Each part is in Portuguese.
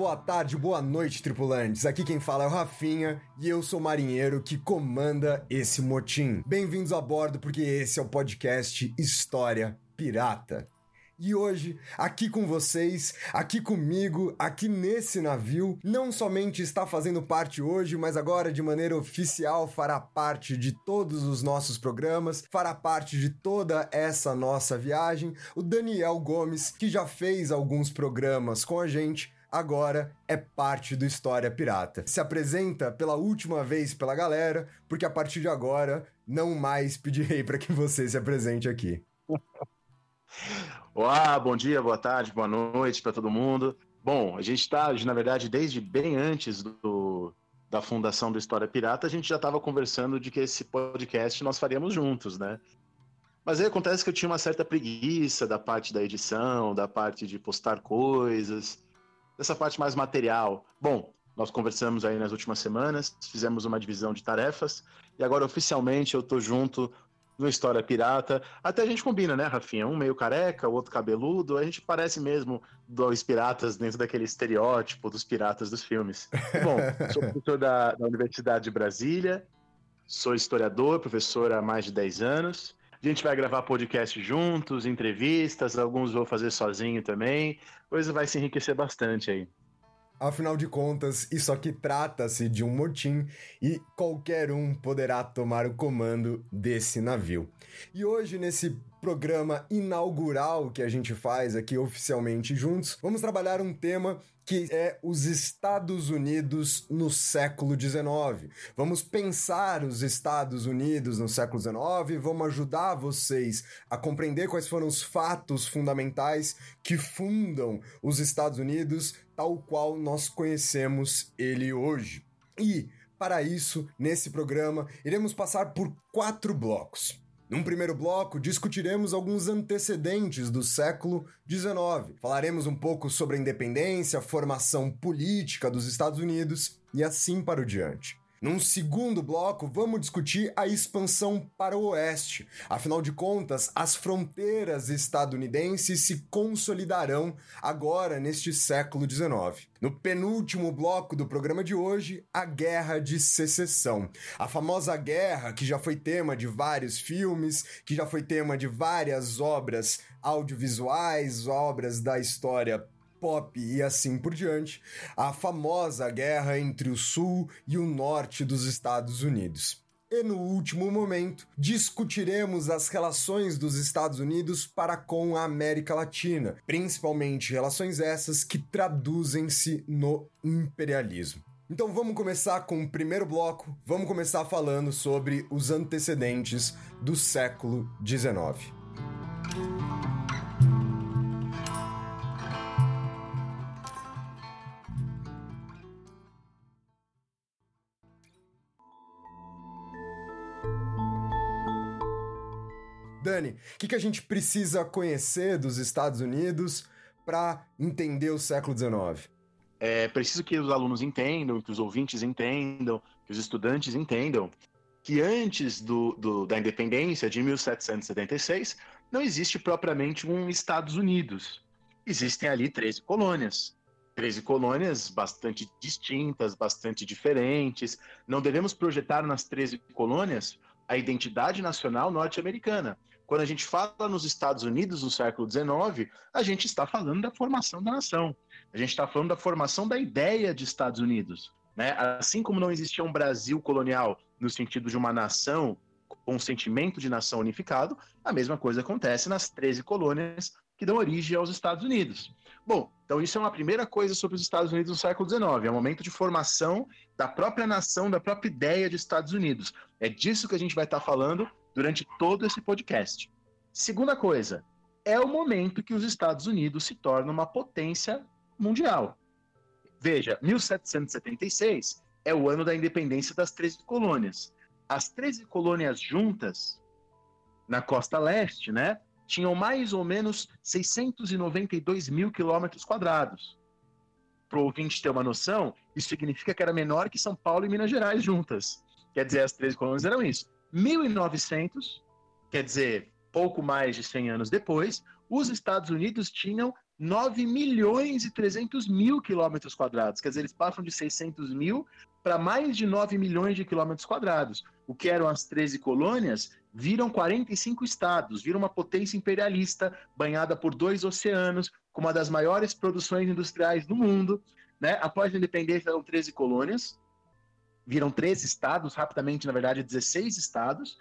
boa tarde, boa noite, tripulantes. Aqui quem fala é o Rafinha e eu sou o marinheiro que comanda esse motim. Bem-vindos a bordo porque esse é o podcast História Pirata. E hoje, aqui com vocês, aqui comigo, aqui nesse navio, não somente está fazendo parte hoje, mas agora de maneira oficial fará parte de todos os nossos programas, fará parte de toda essa nossa viagem, o Daniel Gomes, que já fez alguns programas com a gente, agora é parte do História Pirata. Se apresenta pela última vez pela galera, porque a partir de agora não mais pedirei para que você se apresente aqui. Olá, bom dia, boa tarde, boa noite para todo mundo. Bom, a gente está, na verdade, desde bem antes do, da fundação do História Pirata, a gente já estava conversando de que esse podcast nós faríamos juntos, né? Mas aí acontece que eu tinha uma certa preguiça da parte da edição, da parte de postar coisas, dessa parte mais material. Bom, nós conversamos aí nas últimas semanas, fizemos uma divisão de tarefas, e agora oficialmente eu tô junto no História Pirata. Até a gente combina, né, Rafinha? Um meio careca, o outro cabeludo. A gente parece mesmo dois piratas dentro daquele estereótipo dos piratas dos filmes. Bom, sou professor da, da Universidade de Brasília, sou historiador, professor há mais de 10 anos. A gente vai gravar podcast juntos, entrevistas, alguns vou fazer sozinho também. Coisa vai se enriquecer bastante aí. Afinal de contas, isso aqui trata-se de um motim e qualquer um poderá tomar o comando desse navio. E hoje, nesse programa inaugural que a gente faz aqui oficialmente juntos, vamos trabalhar um tema que é os Estados Unidos no século XIX. Vamos pensar os Estados Unidos no século XIX, vamos ajudar vocês a compreender quais foram os fatos fundamentais que fundam os Estados Unidos tal qual nós conhecemos ele hoje. E para isso, nesse programa, iremos passar por quatro blocos. Num primeiro bloco, discutiremos alguns antecedentes do século XIX. Falaremos um pouco sobre a independência, a formação política dos Estados Unidos e assim para o diante. Num segundo bloco, vamos discutir a expansão para o oeste. Afinal de contas, as fronteiras estadunidenses se consolidarão agora neste século XIX. No penúltimo bloco do programa de hoje, a Guerra de Secessão. A famosa guerra que já foi tema de vários filmes, que já foi tema de várias obras audiovisuais, obras da história pop e assim por diante, a famosa guerra entre o sul e o norte dos Estados Unidos. E no último momento, discutiremos as relações dos Estados Unidos para com a América Latina, principalmente relações essas que traduzem-se no imperialismo. Então vamos começar com o primeiro bloco, vamos começar falando sobre os antecedentes do século XIX. Dani, o que, que a gente precisa conhecer dos Estados Unidos para entender o século XIX? É preciso que os alunos entendam, que os ouvintes entendam, que os estudantes entendam que antes do, do, da independência de 1776 não existe propriamente um Estados Unidos. Existem ali 13 colônias. 13 colônias bastante distintas, bastante diferentes. Não devemos projetar nas 13 colônias a identidade nacional norte-americana. Quando a gente fala nos Estados Unidos no século XIX, a gente está falando da formação da nação. A gente está falando da formação da ideia de Estados Unidos. Né? Assim como não existia um Brasil colonial no sentido de uma nação com um sentimento de nação unificado, a mesma coisa acontece nas 13 colônias que dão origem aos Estados Unidos. Bom, então isso é uma primeira coisa sobre os Estados Unidos no século XIX, é o momento de formação da própria nação, da própria ideia de Estados Unidos. É disso que a gente vai estar falando durante todo esse podcast. Segunda coisa, é o momento que os Estados Unidos se tornam uma potência mundial. veja, 1776 é o ano da independência das 13 colônias. As 13 colônias juntas, na costa leste, né, tinham mais ou menos 692 mil quilômetros quadrados. Para o ouvinte ter uma noção, isso significa que era menor que São Paulo e Minas Gerais juntas. Quer dizer, as 13 colônias eram isso. 1900, quer dizer, pouco mais de 100 anos depois, os Estados Unidos tinham 9 milhões e 300 mil quilômetros quadrados. Quer dizer, eles passam de 600 mil para mais de 9 milhões de quilômetros quadrados. O que eram as 13 colônias viram 45 estados, viram uma potência imperialista banhada por dois oceanos, com uma das maiores produções industriais do mundo. Né? Após a independência, eram 13 colônias, viram 13 estados, rapidamente, na verdade, 16 estados.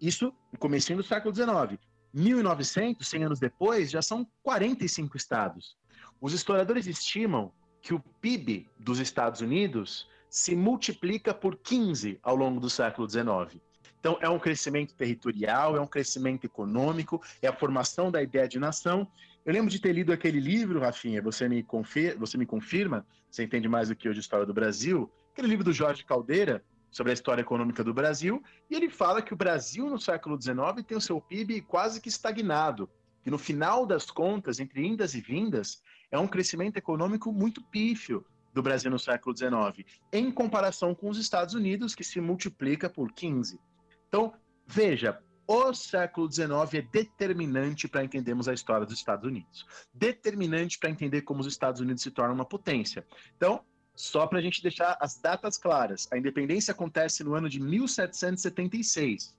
Isso no começo do século XIX. 1900, 100 anos depois, já são 45 estados. Os historiadores estimam que o PIB dos Estados Unidos se multiplica por 15 ao longo do século XIX. Então, é um crescimento territorial, é um crescimento econômico, é a formação da ideia de nação. Eu lembro de ter lido aquele livro, Rafinha, você me, confir, você me confirma, você entende mais do que eu de história do Brasil, aquele livro do Jorge Caldeira, sobre a história econômica do Brasil, e ele fala que o Brasil no século XIX tem o seu PIB quase que estagnado, que no final das contas, entre indas e vindas, é um crescimento econômico muito pífio do Brasil no século XIX, em comparação com os Estados Unidos, que se multiplica por 15. Então, veja, o século XIX é determinante para entendermos a história dos Estados Unidos. Determinante para entender como os Estados Unidos se tornam uma potência. Então, só para a gente deixar as datas claras, a independência acontece no ano de 1776.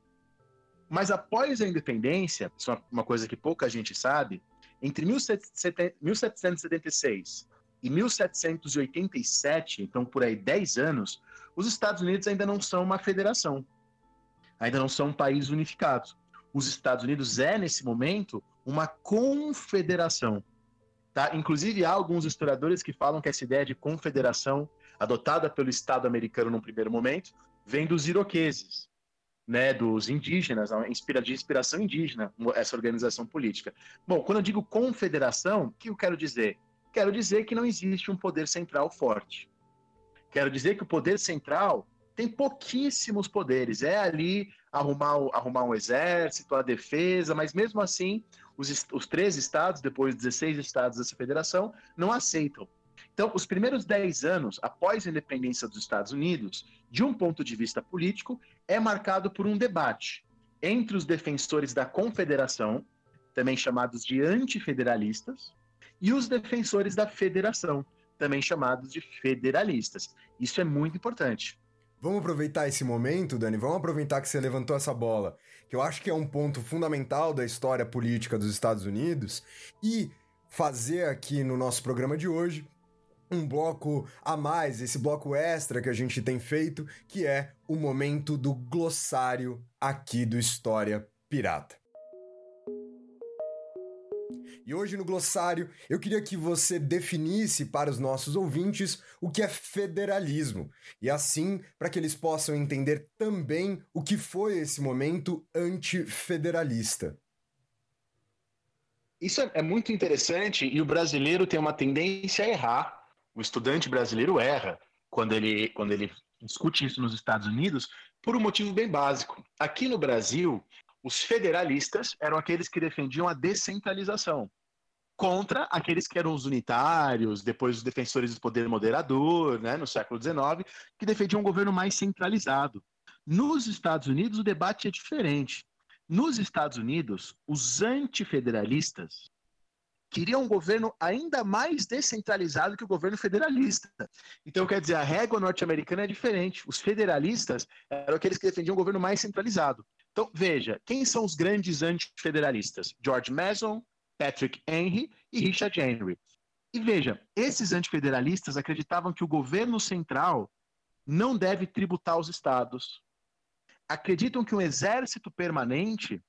Mas após a independência, isso é uma coisa que pouca gente sabe, entre 1776 e 1787, então por aí 10 anos, os Estados Unidos ainda não são uma federação, ainda não são um país unificado. Os Estados Unidos é, nesse momento, uma confederação. Tá? Inclusive, há alguns historiadores que falam que essa ideia de confederação, adotada pelo Estado americano no primeiro momento, vem dos iroqueses, né, dos indígenas, de inspiração indígena, essa organização política. Bom, quando eu digo confederação, o que eu quero dizer? Quero dizer que não existe um poder central forte. Quero dizer que o poder central tem pouquíssimos poderes. É ali arrumar, arrumar um exército, a defesa, mas mesmo assim os, os três estados, depois 16 estados dessa federação, não aceitam. Então, os primeiros 10 anos após a independência dos Estados Unidos, de um ponto de vista político, é marcado por um debate entre os defensores da confederação, também chamados de antifederalistas, e os defensores da federação, também chamados de federalistas. Isso é muito importante. Vamos aproveitar esse momento, Dani, vamos aproveitar que você levantou essa bola, que eu acho que é um ponto fundamental da história política dos Estados Unidos, e fazer aqui no nosso programa de hoje um bloco a mais, esse bloco extra que a gente tem feito, que é o momento do glossário aqui do História Pirata. E hoje no glossário eu queria que você definisse para os nossos ouvintes o que é federalismo, e assim para que eles possam entender também o que foi esse momento antifederalista. Isso é, é muito interessante e o brasileiro tem uma tendência a errar. O estudante brasileiro erra quando ele, quando ele discute isso nos Estados Unidos por um motivo bem básico. Aqui no Brasil, os federalistas eram aqueles que defendiam a descentralização contra aqueles que eram os unitários, depois os defensores do poder moderador, né, no século XIX, que defendiam um governo mais centralizado. Nos Estados Unidos, o debate é diferente. Nos Estados Unidos, os antifederalistas queriam um governo ainda mais descentralizado que o governo federalista. Então, quer dizer, a régua norte-americana é diferente. Os federalistas eram aqueles que defendiam um governo mais centralizado. Então, veja, quem são os grandes antifederalistas? George Mason, Patrick Henry e Richard Henry. E veja, esses antifederalistas acreditavam que o governo central não deve tributar aos estados. Acreditam que um exército permanente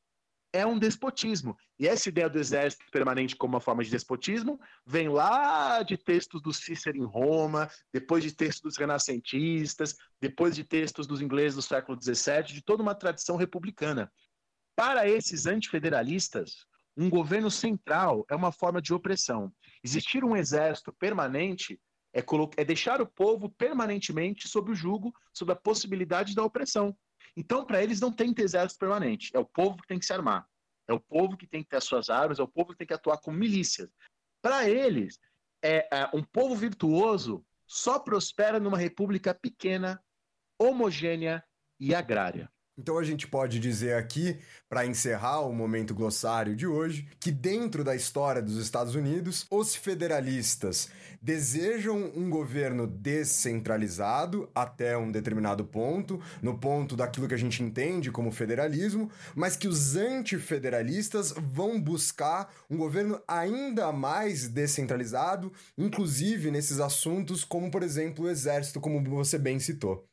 é um despotismo. E essa ideia do exército permanente como uma forma de despotismo vem lá de textos do Cícero em Roma, depois de textos dos renascentistas, depois de textos dos ingleses do século XVII, de toda uma tradição republicana. Para esses antifederalistas, um governo central é uma forma de opressão. Existir um exército permanente é, é deixar o povo permanentemente sob o jugo, sob a possibilidade da opressão. Então, para eles, não tem ter exército permanente. É o povo que tem que se armar. É o povo que tem que ter as suas armas, é o povo que tem que atuar como milícias. Para eles, é, é, um povo virtuoso só prospera numa república pequena, homogênea e agrária. Então a gente pode dizer aqui, para encerrar o momento glossário de hoje, que dentro da história dos Estados Unidos, os federalistas desejam um governo descentralizado até um determinado ponto, no ponto daquilo que a gente entende como federalismo, mas que os antifederalistas vão buscar um governo ainda mais descentralizado, inclusive nesses assuntos como, por exemplo, o exército, como você bem citou.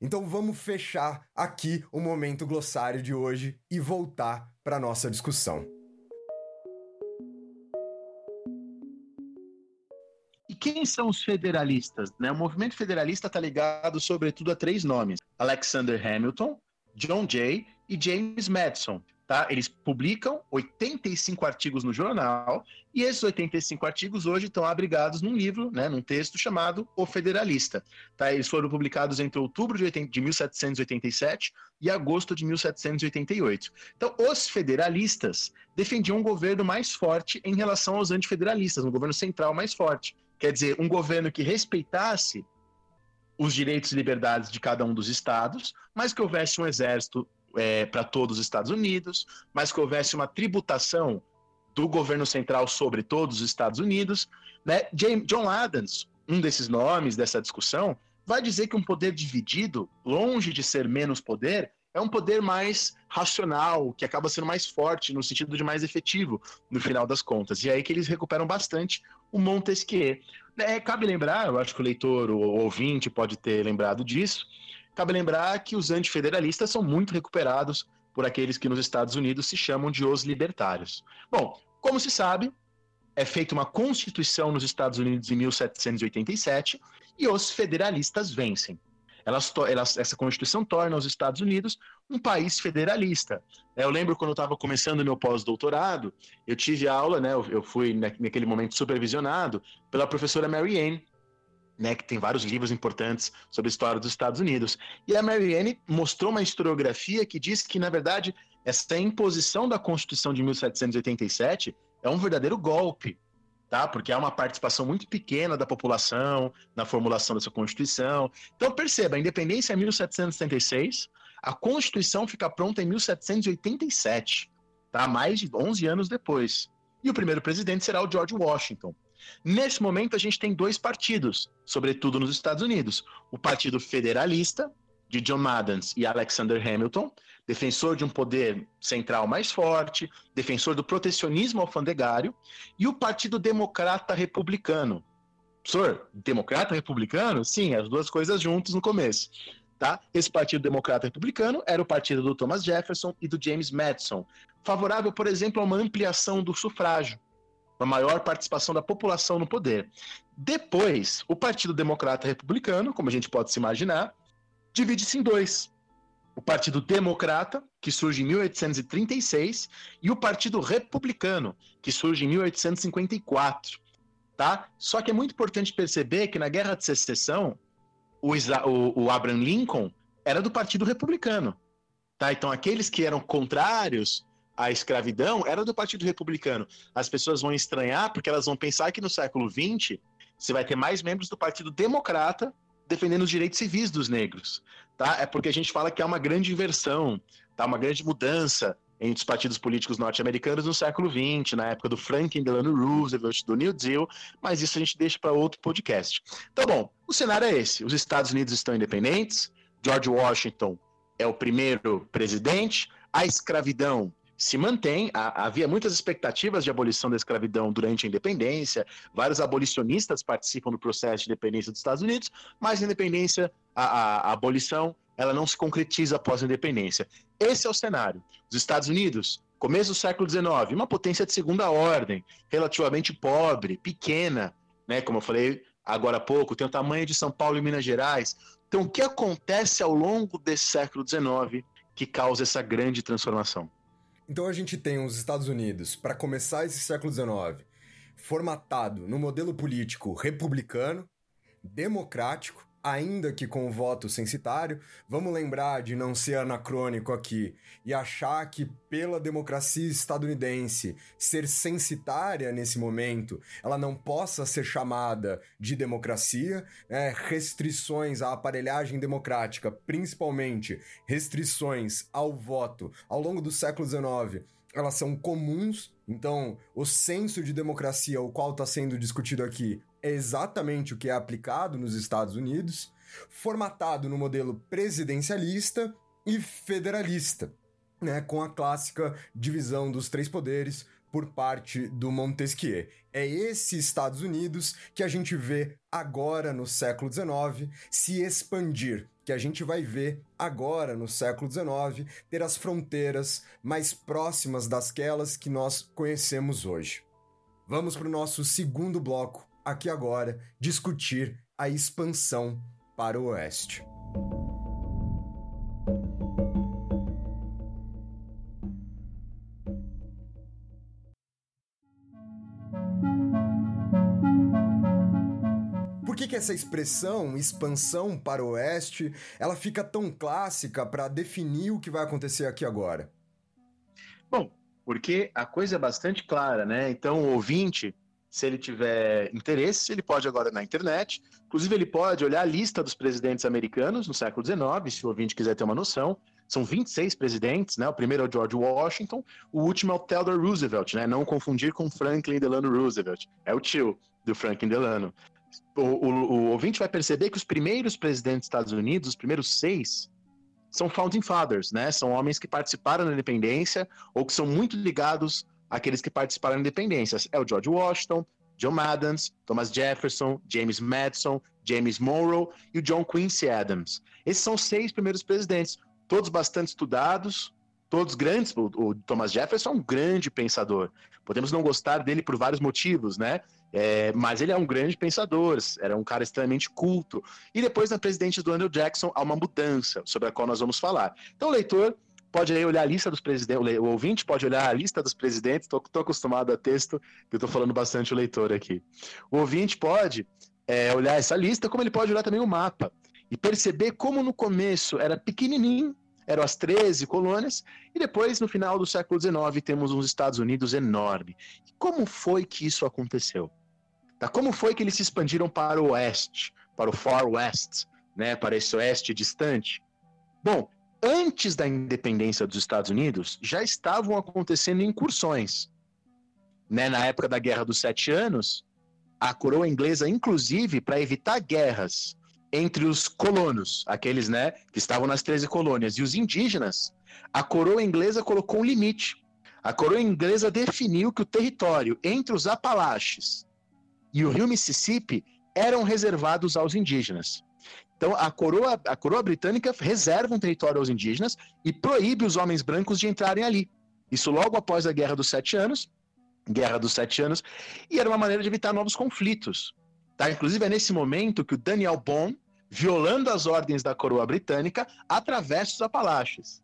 Então vamos fechar aqui o momento glossário de hoje e voltar para nossa discussão. E quem são os federalistas? Né? O movimento federalista está ligado, sobretudo, a três nomes: Alexander Hamilton, John Jay e James Madison. Tá? Eles publicam 85 artigos no jornal e esses 85 artigos hoje estão abrigados num livro, né, num texto chamado O Federalista. Tá? Eles foram publicados entre outubro de, 80, de 1787 e agosto de 1788. Então, os federalistas defendiam um governo mais forte em relação aos antifederalistas, um governo central mais forte. Quer dizer, um governo que respeitasse os direitos e liberdades de cada um dos estados, mas que houvesse um exército é, para todos os Estados Unidos, mas que houvesse uma tributação do governo central sobre todos os Estados Unidos. Né? James, John Adams, um desses nomes dessa discussão, vai dizer que um poder dividido, longe de ser menos poder, é um poder mais racional, que acaba sendo mais forte, no sentido de mais efetivo, no final das contas. E é aí que eles recuperam bastante o Montesquieu. É, cabe lembrar, eu acho que o leitor, o ouvinte pode ter lembrado disso, Cabe lembrar que os antifederalistas são muito recuperados por aqueles que nos Estados Unidos se chamam de os libertários. Bom, como se sabe, é feita uma constituição nos Estados Unidos em 1787 e os federalistas vencem. Elas, elas, essa Constituição torna os Estados Unidos um país federalista. Eu lembro quando eu estava começando meu pós-doutorado, eu tive aula, né, eu, eu fui naquele momento supervisionado pela professora Mary Ann, né, que tem vários livros importantes sobre a história dos Estados Unidos. E a Marianne mostrou uma historiografia que diz que, na verdade, essa imposição da Constituição de 1787 é um verdadeiro golpe, tá? Porque há uma participação muito pequena da população na formulação dessa Constituição. Então, perceba, a independência é 1776, a Constituição fica pronta em 1787, tá? Mais de 11 anos depois. E o primeiro presidente será o George Washington. Nesse momento, a gente tem dois partidos, sobretudo nos Estados Unidos: o Partido Federalista, de John Adams e Alexander Hamilton, defensor de um poder central mais forte, defensor do protecionismo alfandegário, e o Partido Democrata Republicano. Professor, democrata republicano? Sim, as duas coisas juntas no começo. Tá? Esse Partido Democrata Republicano era o partido do Thomas Jefferson e do James Madison, favorável, por exemplo, a uma ampliação do sufrágio uma maior participação da população no poder. Depois, o Partido Democrata Republicano, como a gente pode se imaginar, divide-se em dois. O Partido Democrata, que surge em 1836, e o Partido Republicano, que surge em 1854. Tá? Só que é muito importante perceber que na Guerra de Secessão, o, o, o Abraham Lincoln era do Partido Republicano. Tá? Então, aqueles que eram contrários a escravidão era do Partido Republicano. As pessoas vão estranhar porque elas vão pensar que no século XX você vai ter mais membros do Partido Democrata defendendo os direitos civis dos negros. Tá? É porque a gente fala que há uma grande inversão, tá? uma grande mudança entre os partidos políticos norte-americanos no século XX, na época do Franklin Delano Roosevelt, do New Deal, mas isso a gente deixa para outro podcast. Então, bom, o cenário é esse: os Estados Unidos estão independentes, George Washington é o primeiro presidente, a escravidão se mantém. havia muitas expectativas de abolição da escravidão durante a independência, vários abolicionistas participam do processo de independência dos Estados Unidos, mas a independência, a, a, a abolição, ela não se concretiza após a independência. Esse é o cenário. Os Estados Unidos, começo do século XIX, uma potência de segunda ordem, relativamente pobre, pequena, né? Como eu falei agora há pouco, tem o tamanho de São Paulo e Minas Gerais. Então, o que acontece ao longo desse século XIX que causa essa grande transformação? Então a gente tem os Estados Unidos, para começar esse século XIX, formatado no modelo político republicano, democrático, ainda que com voto censitário. Vamos lembrar de não ser anacrônico aqui e achar que, pela democracia estadunidense ser censitária nesse momento, ela não possa ser chamada de democracia. Né? Restrições à aparelhagem democrática, principalmente restrições ao voto ao longo do século XIX, elas são comuns. Então, o senso de democracia, o qual está sendo discutido aqui, é exatamente o que é aplicado nos Estados Unidos, formatado no modelo presidencialista e federalista, né, com a clássica divisão dos três poderes por parte do Montesquieu. É esse Estados Unidos que a gente vê agora no século XIX se expandir, que a gente vai ver agora no século XIX ter as fronteiras mais próximas dasquelas que nós conhecemos hoje. Vamos para o nosso segundo bloco aqui agora discutir a expansão para o oeste. Por que, que essa expressão expansão para o oeste ela fica tão clássica para definir o que vai acontecer aqui agora? Bom, porque a coisa é bastante clara, né? Então o ouvinte se ele tiver interesse, ele pode agora na internet. Inclusive, ele pode olhar a lista dos presidentes americanos no século XIX, se o ouvinte quiser ter uma noção. São 26 presidentes, né? O primeiro é o George Washington, o último é o Theodore Roosevelt, né? Não confundir com Franklin Delano Roosevelt. É o tio do Franklin Delano. O, o, o ouvinte vai perceber que os primeiros presidentes dos Estados Unidos, os primeiros seis, são founding fathers, né? São homens que participaram da independência ou que são muito ligados aqueles que participaram da independência. É o George Washington, John Adams, Thomas Jefferson, James Madison, James Monroe e o John Quincy Adams. Esses são os seis primeiros presidentes, todos bastante estudados, todos grandes. O, o, Thomas Jefferson é um grande pensador. Podemos não gostar dele por vários motivos, né? É, mas ele é um grande pensador, era um cara extremamente culto. E depois, na presidente do Andrew Jackson, há uma mudança, sobre a qual nós vamos falar. Então, leitor pode aí olhar a lista dos presidentes, o ouvinte pode olhar a lista dos presidentes, estou acostumado a texto, eu estou falando bastante o leitor aqui. O ouvinte pode é, olhar essa lista, como ele pode olhar também o mapa, e perceber como no começo era pequenininho, eram as 13 colônias, e depois, no final do século XIX, temos uns Estados Unidos enorme. E como foi que isso aconteceu? Tá? Como foi que eles se expandiram para o oeste, para o Far West, né, para esse oeste distante? Bom, antes da independência dos Estados Unidos, já estavam acontecendo incursões. Né? Na época da Guerra dos Sete Anos, a coroa inglesa, inclusive, para evitar guerras entre os colonos, aqueles né, que estavam nas 13 colônias, e os indígenas, a coroa inglesa colocou um limite. A coroa inglesa definiu que o território entre os Apalaches e o rio Mississippi eram reservados aos indígenas. Então, a coroa, a coroa britânica reserva um território aos indígenas e proíbe os homens brancos de entrarem ali. Isso logo após a Guerra dos Sete Anos, Guerra dos Sete Anos, e era uma maneira de evitar novos conflitos. Tá? Inclusive, é nesse momento que o Daniel Bond, violando as ordens da coroa britânica, atravessa os Apalaches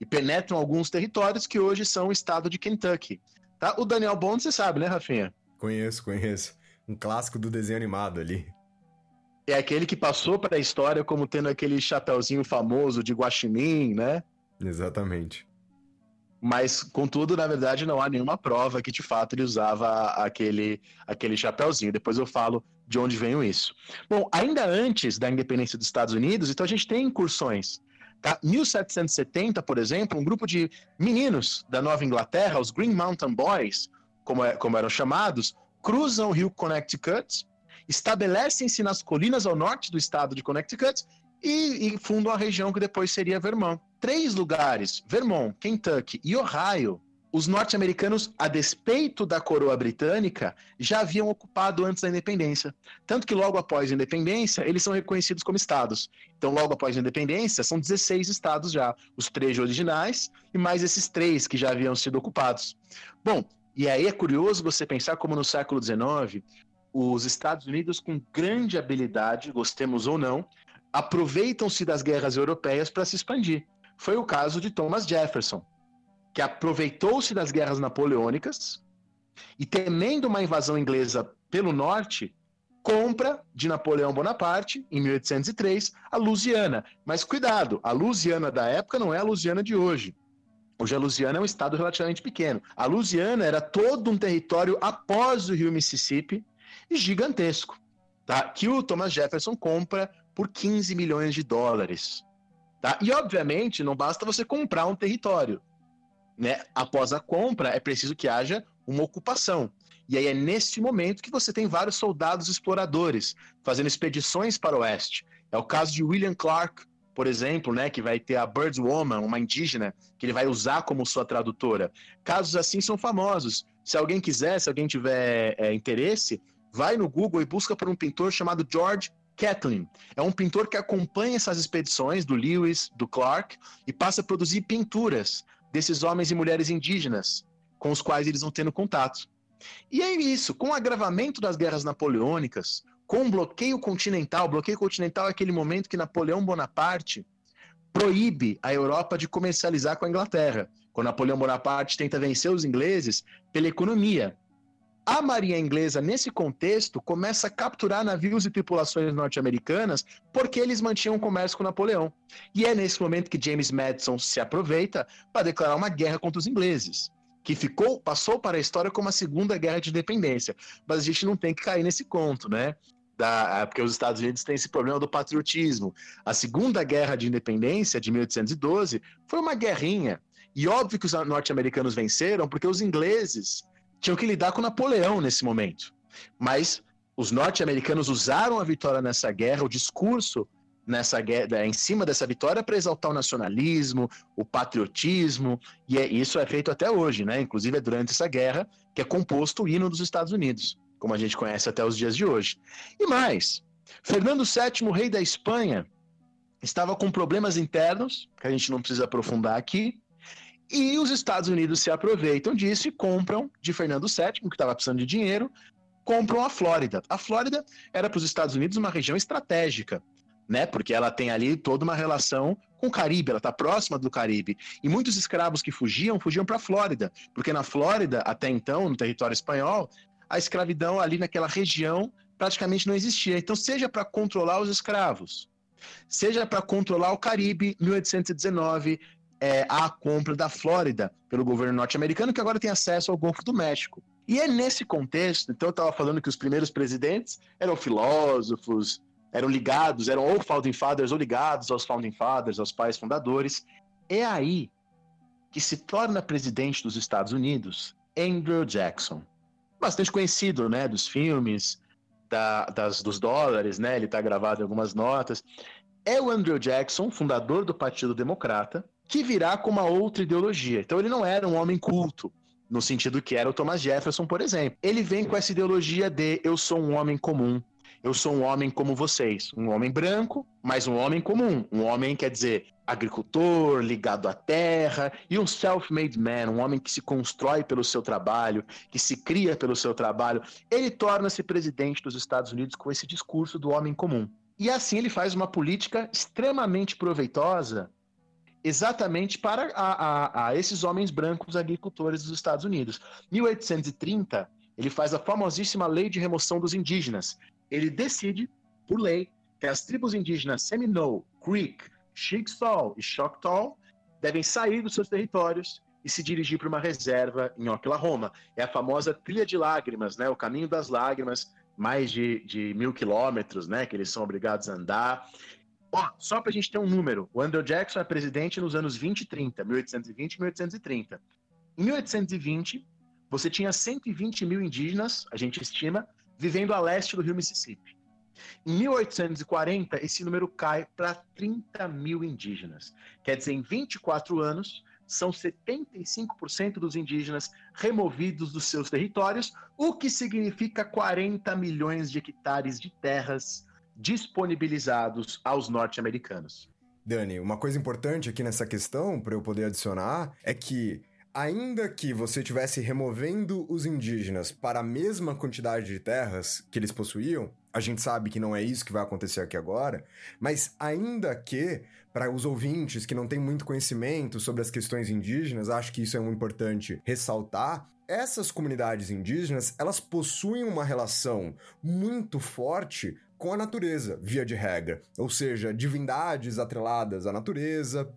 e penetram alguns territórios que hoje são o estado de Kentucky. Tá? O Daniel Bond, você sabe, né, Rafinha? Conheço, conheço. Um clássico do desenho animado ali é aquele que passou para a história como tendo aquele chapeuzinho famoso de guaxinim, né? Exatamente. Mas, contudo, na verdade, não há nenhuma prova que de fato ele usava aquele, aquele chapeuzinho. Depois eu falo de onde veio isso. Bom, ainda antes da independência dos Estados Unidos, então a gente tem incursões. Tá? 1770, por exemplo, um grupo de meninos da Nova Inglaterra, os Green Mountain Boys, como, é, como eram chamados, cruzam o rio Connecticut estabelecem-se nas colinas ao norte do estado de Connecticut e, e fundam a região que depois seria Vermont. Três lugares, Vermont, Kentucky e Ohio, os norte-americanos, a despeito da coroa britânica, já haviam ocupado antes da independência. Tanto que logo após a independência, eles são reconhecidos como estados. Então, logo após a independência, são 16 estados já, os três originais e mais esses três que já haviam sido ocupados. Bom, e aí é curioso você pensar como no século XIX, os Estados Unidos, com grande habilidade, gostemos ou não, aproveitam-se das guerras europeias para se expandir. Foi o caso de Thomas Jefferson, que aproveitou-se das guerras napoleônicas e, temendo uma invasão inglesa pelo norte, compra de Napoleão Bonaparte, em 1803, a Louisiana. Mas cuidado, a Louisiana da época não é a Louisiana de hoje. Hoje a Louisiana é um estado relativamente pequeno. A Louisiana era todo um território após o rio Mississippi gigantesco, tá? que o Thomas Jefferson compra por 15 milhões de dólares. Tá? E, obviamente, não basta você comprar um território. Né? Após a compra, é preciso que haja uma ocupação. E aí é nesse momento que você tem vários soldados exploradores fazendo expedições para o oeste. É o caso de William Clark, por exemplo, né, que vai ter a Bird Woman, uma indígena, que ele vai usar como sua tradutora. Casos assim são famosos. Se alguém quiser, se alguém tiver é, interesse, vai no Google e busca por um pintor chamado George Catlin. É um pintor que acompanha essas expedições do Lewis, do Clark, e passa a produzir pinturas desses homens e mulheres indígenas com os quais eles vão tendo contato. E é isso, com o agravamento das guerras napoleônicas, com o bloqueio continental, o bloqueio continental é aquele momento que Napoleão Bonaparte proíbe a Europa de comercializar com a Inglaterra, quando Napoleão Bonaparte tenta vencer os ingleses pela economia. A marinha inglesa, nesse contexto, começa a capturar navios e tripulações norte-americanas porque eles mantinham comércio com Napoleão. E é nesse momento que James Madison se aproveita para declarar uma guerra contra os ingleses que ficou, passou para a história como a Segunda Guerra de Independência. Mas a gente não tem que cair nesse conto, né? Da, porque os Estados Unidos têm esse problema do patriotismo. A Segunda Guerra de Independência, de 1812, foi uma guerrinha. E óbvio que os norte-americanos venceram porque os ingleses tinham que lidar com Napoleão nesse momento. Mas os norte-americanos usaram a vitória nessa guerra, o discurso nessa guerra, em cima dessa vitória para exaltar o nacionalismo, o patriotismo, e é, isso é feito até hoje, né? Inclusive é durante essa guerra que é composto o hino dos Estados Unidos, como a gente conhece até os dias de hoje. E mais, Fernando VII, rei da Espanha, estava com problemas internos, que a gente não precisa aprofundar aqui, e os Estados Unidos se aproveitam disso e compram de Fernando VII, que estava precisando de dinheiro, compram a Flórida. A Flórida era para os Estados Unidos uma região estratégica né? Porque ela tem ali toda uma relação com o Caribe, ela está próxima do Caribe. E muitos escravos que fugiam, fugiam para a Flórida, porque na Flórida, até então, no território espanhol, a escravidão ali naquela região praticamente não existia. Então, seja para controlar os escravos, seja para controlar o Caribe, 1819, é, a compra da Flórida pelo governo norte-americano, que agora tem acesso ao Golfo do México. E é nesse contexto, então eu estava falando que os primeiros presidentes eram filósofos, eram ligados, eram ou Founding Fathers ou ligados aos Founding Fathers, aos pais fundadores. É aí que se torna presidente dos Estados Unidos Andrew Jackson. Bastante conhecido, né, dos filmes, da, das, dos dólares, né, ele está gravado em algumas notas. É o Andrew Jackson, fundador do Partido Democrata, que virá com uma outra ideologia. Então ele não era um homem culto, no sentido que era o Thomas Jefferson, por exemplo. Ele vem com essa ideologia de eu sou um homem comum, eu sou um homem como vocês, um homem branco, mas um homem comum. Um homem quer dizer agricultor, ligado à terra, e um self-made man, um homem que se constrói pelo seu trabalho, que se cria pelo seu trabalho. Ele torna-se presidente dos Estados Unidos com esse discurso do homem comum. E assim ele faz uma política extremamente proveitosa exatamente para a, a, a, esses homens brancos agricultores dos Estados Unidos. 1830, ele faz a famosíssima Lei de Remoção dos Indígenas, ele decide, por lei, que as tribos indígenas Seminole, Creek, Chickasaw e Choctaw devem sair dos seus territórios e se dirigir para uma reserva em Oklahoma. É a famosa Trilha de Lágrimas, né? o Caminho das Lágrimas, mais de, de mil quilômetros né? que eles são obrigados a andar. Ó, só para a gente ter um número, o Andrew Jackson é presidente nos anos 20 e 30, 1820 e 1830. Em 1820, você tinha 120 mil indígenas, a gente estima, vivendo a leste do rio Mississippi. Em 1840, esse número cai para 30 mil indígenas. Quer dizer, em 24 anos, são 75% dos indígenas removidos dos seus territórios, o que significa 40 milhões de hectares de terras disponibilizados aos norte-americanos. Dani, uma coisa importante aqui nessa questão, para eu poder adicionar, é que ainda que você estivesse removendo os indígenas para a mesma quantidade de terras que eles possuíam, a gente sabe que não é isso que vai acontecer aqui agora, mas ainda que, para os ouvintes que não têm muito conhecimento sobre as questões indígenas, acho que isso é um importante ressaltar. essas comunidades indígenas, elas possuem uma relação muito forte com a natureza, via de regra. Ou seja, divindades atreladas à natureza,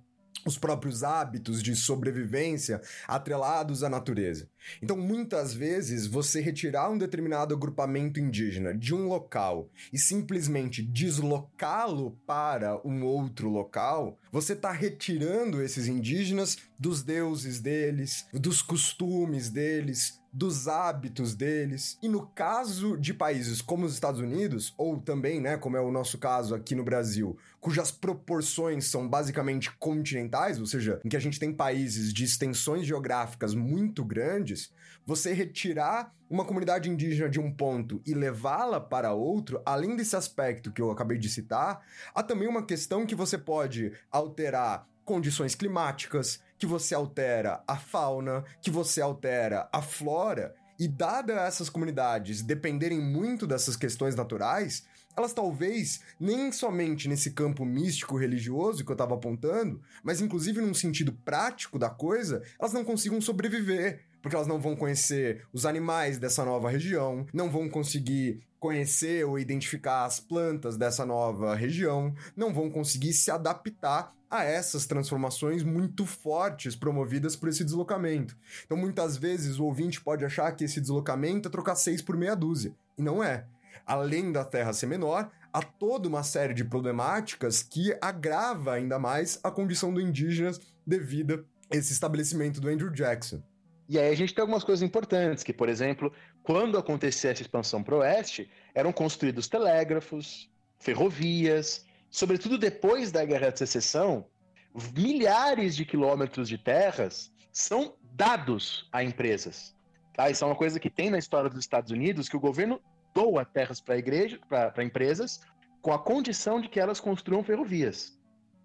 os próprios hábitos de sobrevivência atrelados à natureza. Então, muitas vezes, você retirar um determinado agrupamento indígena de um local e simplesmente deslocá-lo para um outro local, você está retirando esses indígenas dos deuses deles, dos costumes deles, dos hábitos deles. E no caso de países como os Estados Unidos, ou também, né, como é o nosso caso aqui no Brasil, cujas proporções são basicamente continentais, ou seja, em que a gente tem países de extensões geográficas muito grandes, você retirar uma comunidade indígena de um ponto e levá-la para outro, além desse aspecto que eu acabei de citar, há também uma questão que você pode alterar condições climáticas, que você altera a fauna, que você altera a flora, e dada essas comunidades dependerem muito dessas questões naturais, elas talvez nem somente nesse campo místico religioso que eu estava apontando, mas inclusive num sentido prático da coisa, elas não consigam sobreviver, porque elas não vão conhecer os animais dessa nova região, não vão conseguir conhecer ou identificar as plantas dessa nova região, não vão conseguir se adaptar a essas transformações muito fortes promovidas por esse deslocamento. Então, muitas vezes, o ouvinte pode achar que esse deslocamento é trocar seis por meia dúzia, e não é. Além da Terra ser menor, há toda uma série de problemáticas que agrava ainda mais a condição do indígena devido a esse estabelecimento do Andrew Jackson. E aí a gente tem algumas coisas importantes, que, por exemplo, quando acontecia essa expansão para o oeste, eram construídos telégrafos, ferrovias, sobretudo depois da Guerra de Secessão, milhares de quilômetros de terras são dados a empresas. Tá? Isso é uma coisa que tem na história dos Estados Unidos, que o governo doa terras para igreja, para empresas, com a condição de que elas construam ferrovias.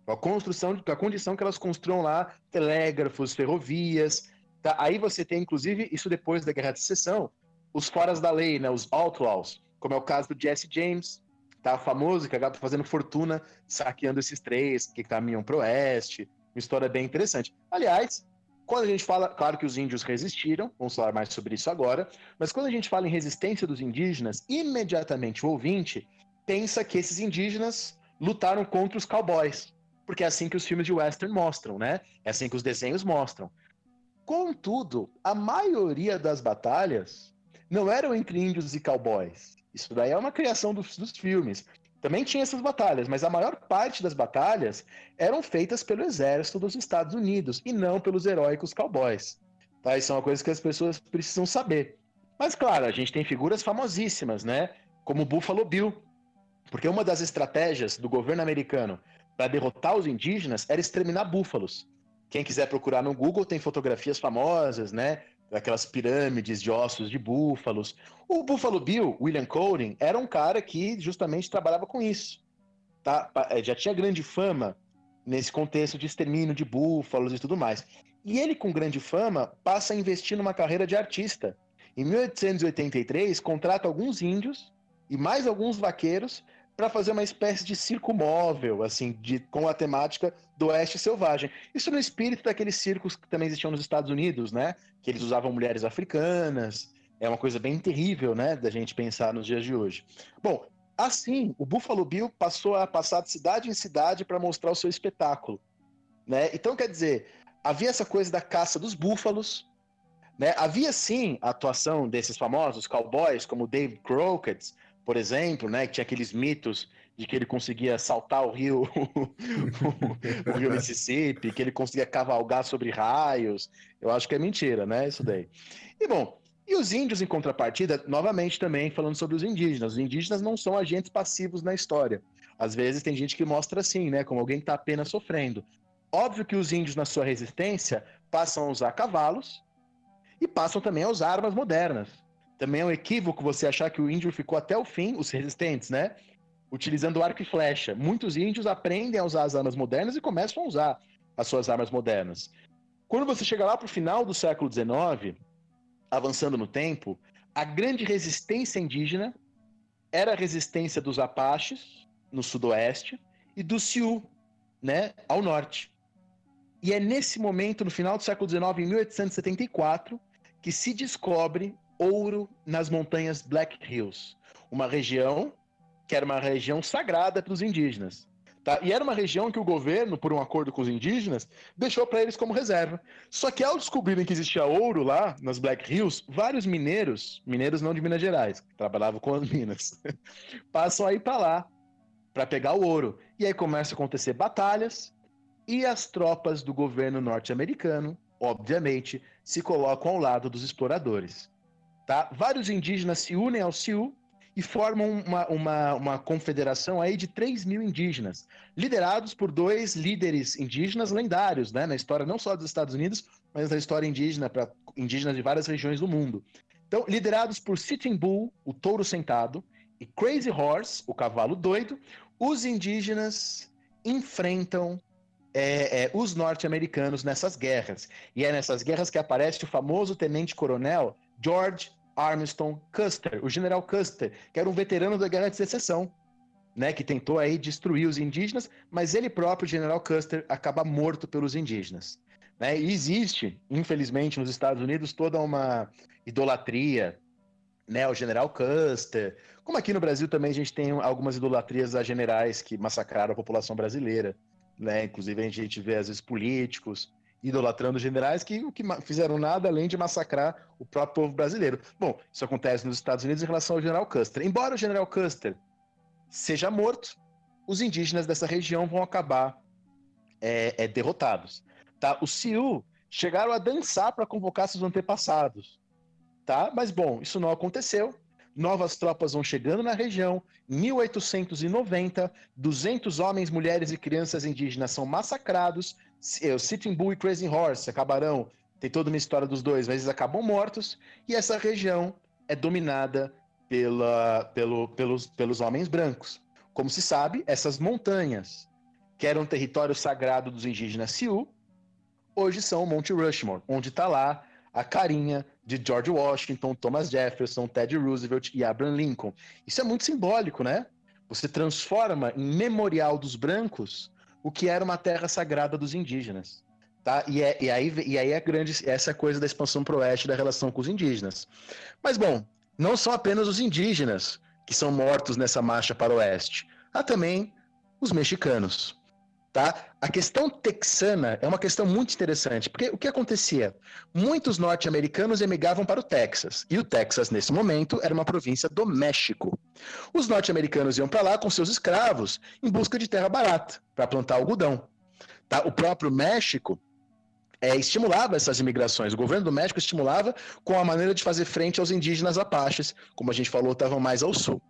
Com a construção, com a condição que elas construam lá telégrafos, ferrovias, Tá? Aí você tem, inclusive, isso depois da Guerra de Secessão, os foras da lei, né, os outlaws, como é o caso do Jesse James, tá famoso, que acaba fazendo fortuna saqueando esses três que caminham para o oeste. Uma história bem interessante. Aliás, quando a gente fala, claro que os índios resistiram, vamos falar mais sobre isso agora, mas quando a gente fala em resistência dos indígenas, imediatamente o ouvinte pensa que esses indígenas lutaram contra os cowboys, porque é assim que os filmes de western mostram, né? É assim que os desenhos mostram. Contudo, a maioria das batalhas não eram entre índios e cowboys. Isso daí é uma criação dos, dos filmes. Também tinha essas batalhas, mas a maior parte das batalhas eram feitas pelo exército dos Estados Unidos e não pelos heróicos cowboys. Tá? Isso é uma coisa que as pessoas precisam saber. Mas claro, a gente tem figuras famosíssimas, né? Como Buffalo Bill. Porque uma das estratégias do governo americano para derrotar os indígenas era exterminar búfalos. Quem quiser procurar no Google tem fotografias famosas, né? Aquelas pirâmides de ossos de búfalos. O Buffalo Bill, William Coden, era um cara que justamente trabalhava com isso. Tá? Eh, já tinha grande fama nesse contexto de extermínio de búfalos e tudo mais. E ele, com grande fama, passa a investir numa carreira de artista. Em 1883, contrata alguns índios e mais alguns vaqueiros para fazer uma espécie de circo móvel, assim, de, com a temática do Oeste Selvagem. Isso no espírito daqueles circos que também existiam nos Estados Unidos, né? Que eles usavam mulheres africanas. É uma coisa bem terrível, né? Da gente pensar nos dias de hoje. Bom, assim, o Buffalo Bill passou a passar de cidade em cidade para mostrar o seu espetáculo, né? Então, quer dizer, havia essa coisa da caça dos búfalos, né? Havia sim a atuação desses famosos cowboys, como Dave Crockett, por exemplo, né, que tinha aqueles mitos de que ele conseguia saltar o rio, o rio Mississippi, que ele conseguia cavalgar sobre raios. Eu acho que é mentira, né, isso daí. E bom, e os índios em contrapartida, novamente também falando sobre os indígenas. Os indígenas não são agentes passivos na história. Às vezes tem gente que mostra assim, né, como alguém que está apenas sofrendo. Óbvio que os índios na sua resistência passam a usar cavalos e passam também a usar armas modernas. Também é um equívoco você achar que o índio ficou até o fim, os resistentes, né? Utilizando arco e flecha. Muitos índios aprendem a usar as armas modernas e começam a usar as suas armas modernas. Quando você chega lá para o final do século XIX, avançando no tempo, a grande resistência indígena era a resistência dos Apaches, no sudoeste, e do Sioux, né, ao norte. E é nesse momento, no final do século XIX, em 1874, que se descobre ouro nas montanhas Black Hills, uma região que era uma região sagrada para os indígenas. Tá? E era uma região que o governo, por um acordo com os indígenas, deixou para eles como reserva. Só que ao descobrirem que existia ouro lá, nas Black Hills, vários mineiros, mineiros não de Minas Gerais, que trabalhavam com as minas, passam a ir para lá para pegar o ouro. E aí começam a acontecer batalhas e as tropas do governo norte-americano, obviamente, se colocam ao lado dos exploradores. Tá? Vários indígenas se unem ao Sioux e formam uma, uma, uma confederação aí de 3 mil indígenas, liderados por dois líderes indígenas lendários, né, na história não só dos Estados Unidos, mas na história indígena para indígenas de várias regiões do mundo. Então, liderados por Sitting Bull, o touro sentado, e Crazy Horse, o cavalo doido, os indígenas enfrentam é, é, os norte-americanos nessas guerras. E é nessas guerras que aparece o famoso tenente-coronel George Armstrong Custer, o general Custer, que era um veterano da Guerra de Secessão, né, que tentou aí destruir os indígenas, mas ele próprio, general Custer, acaba morto pelos indígenas. Né? E existe, infelizmente, nos Estados Unidos toda uma idolatria né, ao general Custer. Como aqui no Brasil também a gente tem algumas idolatrias a generais que massacraram a população brasileira. Né? Inclusive a gente vê, às vezes, políticos idolatrando generais que, que fizeram nada além de massacrar o próprio povo brasileiro. Bom, isso acontece nos Estados Unidos em relação ao general Custer. Embora o general Custer seja morto, os indígenas dessa região vão acabar é, é, derrotados. Tá? Os Sioux chegaram a dançar para convocar seus antepassados. Tá? Mas, bom, isso não aconteceu. Novas tropas vão chegando na região. 1890, 200 homens, mulheres e crianças indígenas são massacrados o Sitting Bull e Crazy Horse acabarão. Tem toda uma história dos dois, mas eles acabam mortos. E essa região é dominada pela, pelo, pelos, pelos homens brancos. Como se sabe, essas montanhas, que eram território sagrado dos indígenas Sioux, hoje são o Monte Rushmore, onde está lá a carinha de George Washington, Thomas Jefferson, Teddy Roosevelt e Abraham Lincoln. Isso é muito simbólico, né? Você transforma em memorial dos brancos o que era uma terra sagrada dos indígenas. Tá? E, é, e, aí, e aí é grande essa coisa da expansão para o oeste da relação com os indígenas. Mas, bom, não são apenas os indígenas que são mortos nessa marcha para o oeste. Há também os mexicanos. Tá? A questão texana é uma questão muito interessante, porque o que acontecia? Muitos norte-americanos emigravam para o Texas, e o Texas, nesse momento, era uma província do México. Os norte-americanos iam para lá com seus escravos em busca de terra barata para plantar algodão. Tá? O próprio México é, estimulava essas imigrações. O governo do México estimulava com a maneira de fazer frente aos indígenas apaches, como a gente falou, estavam mais ao sul.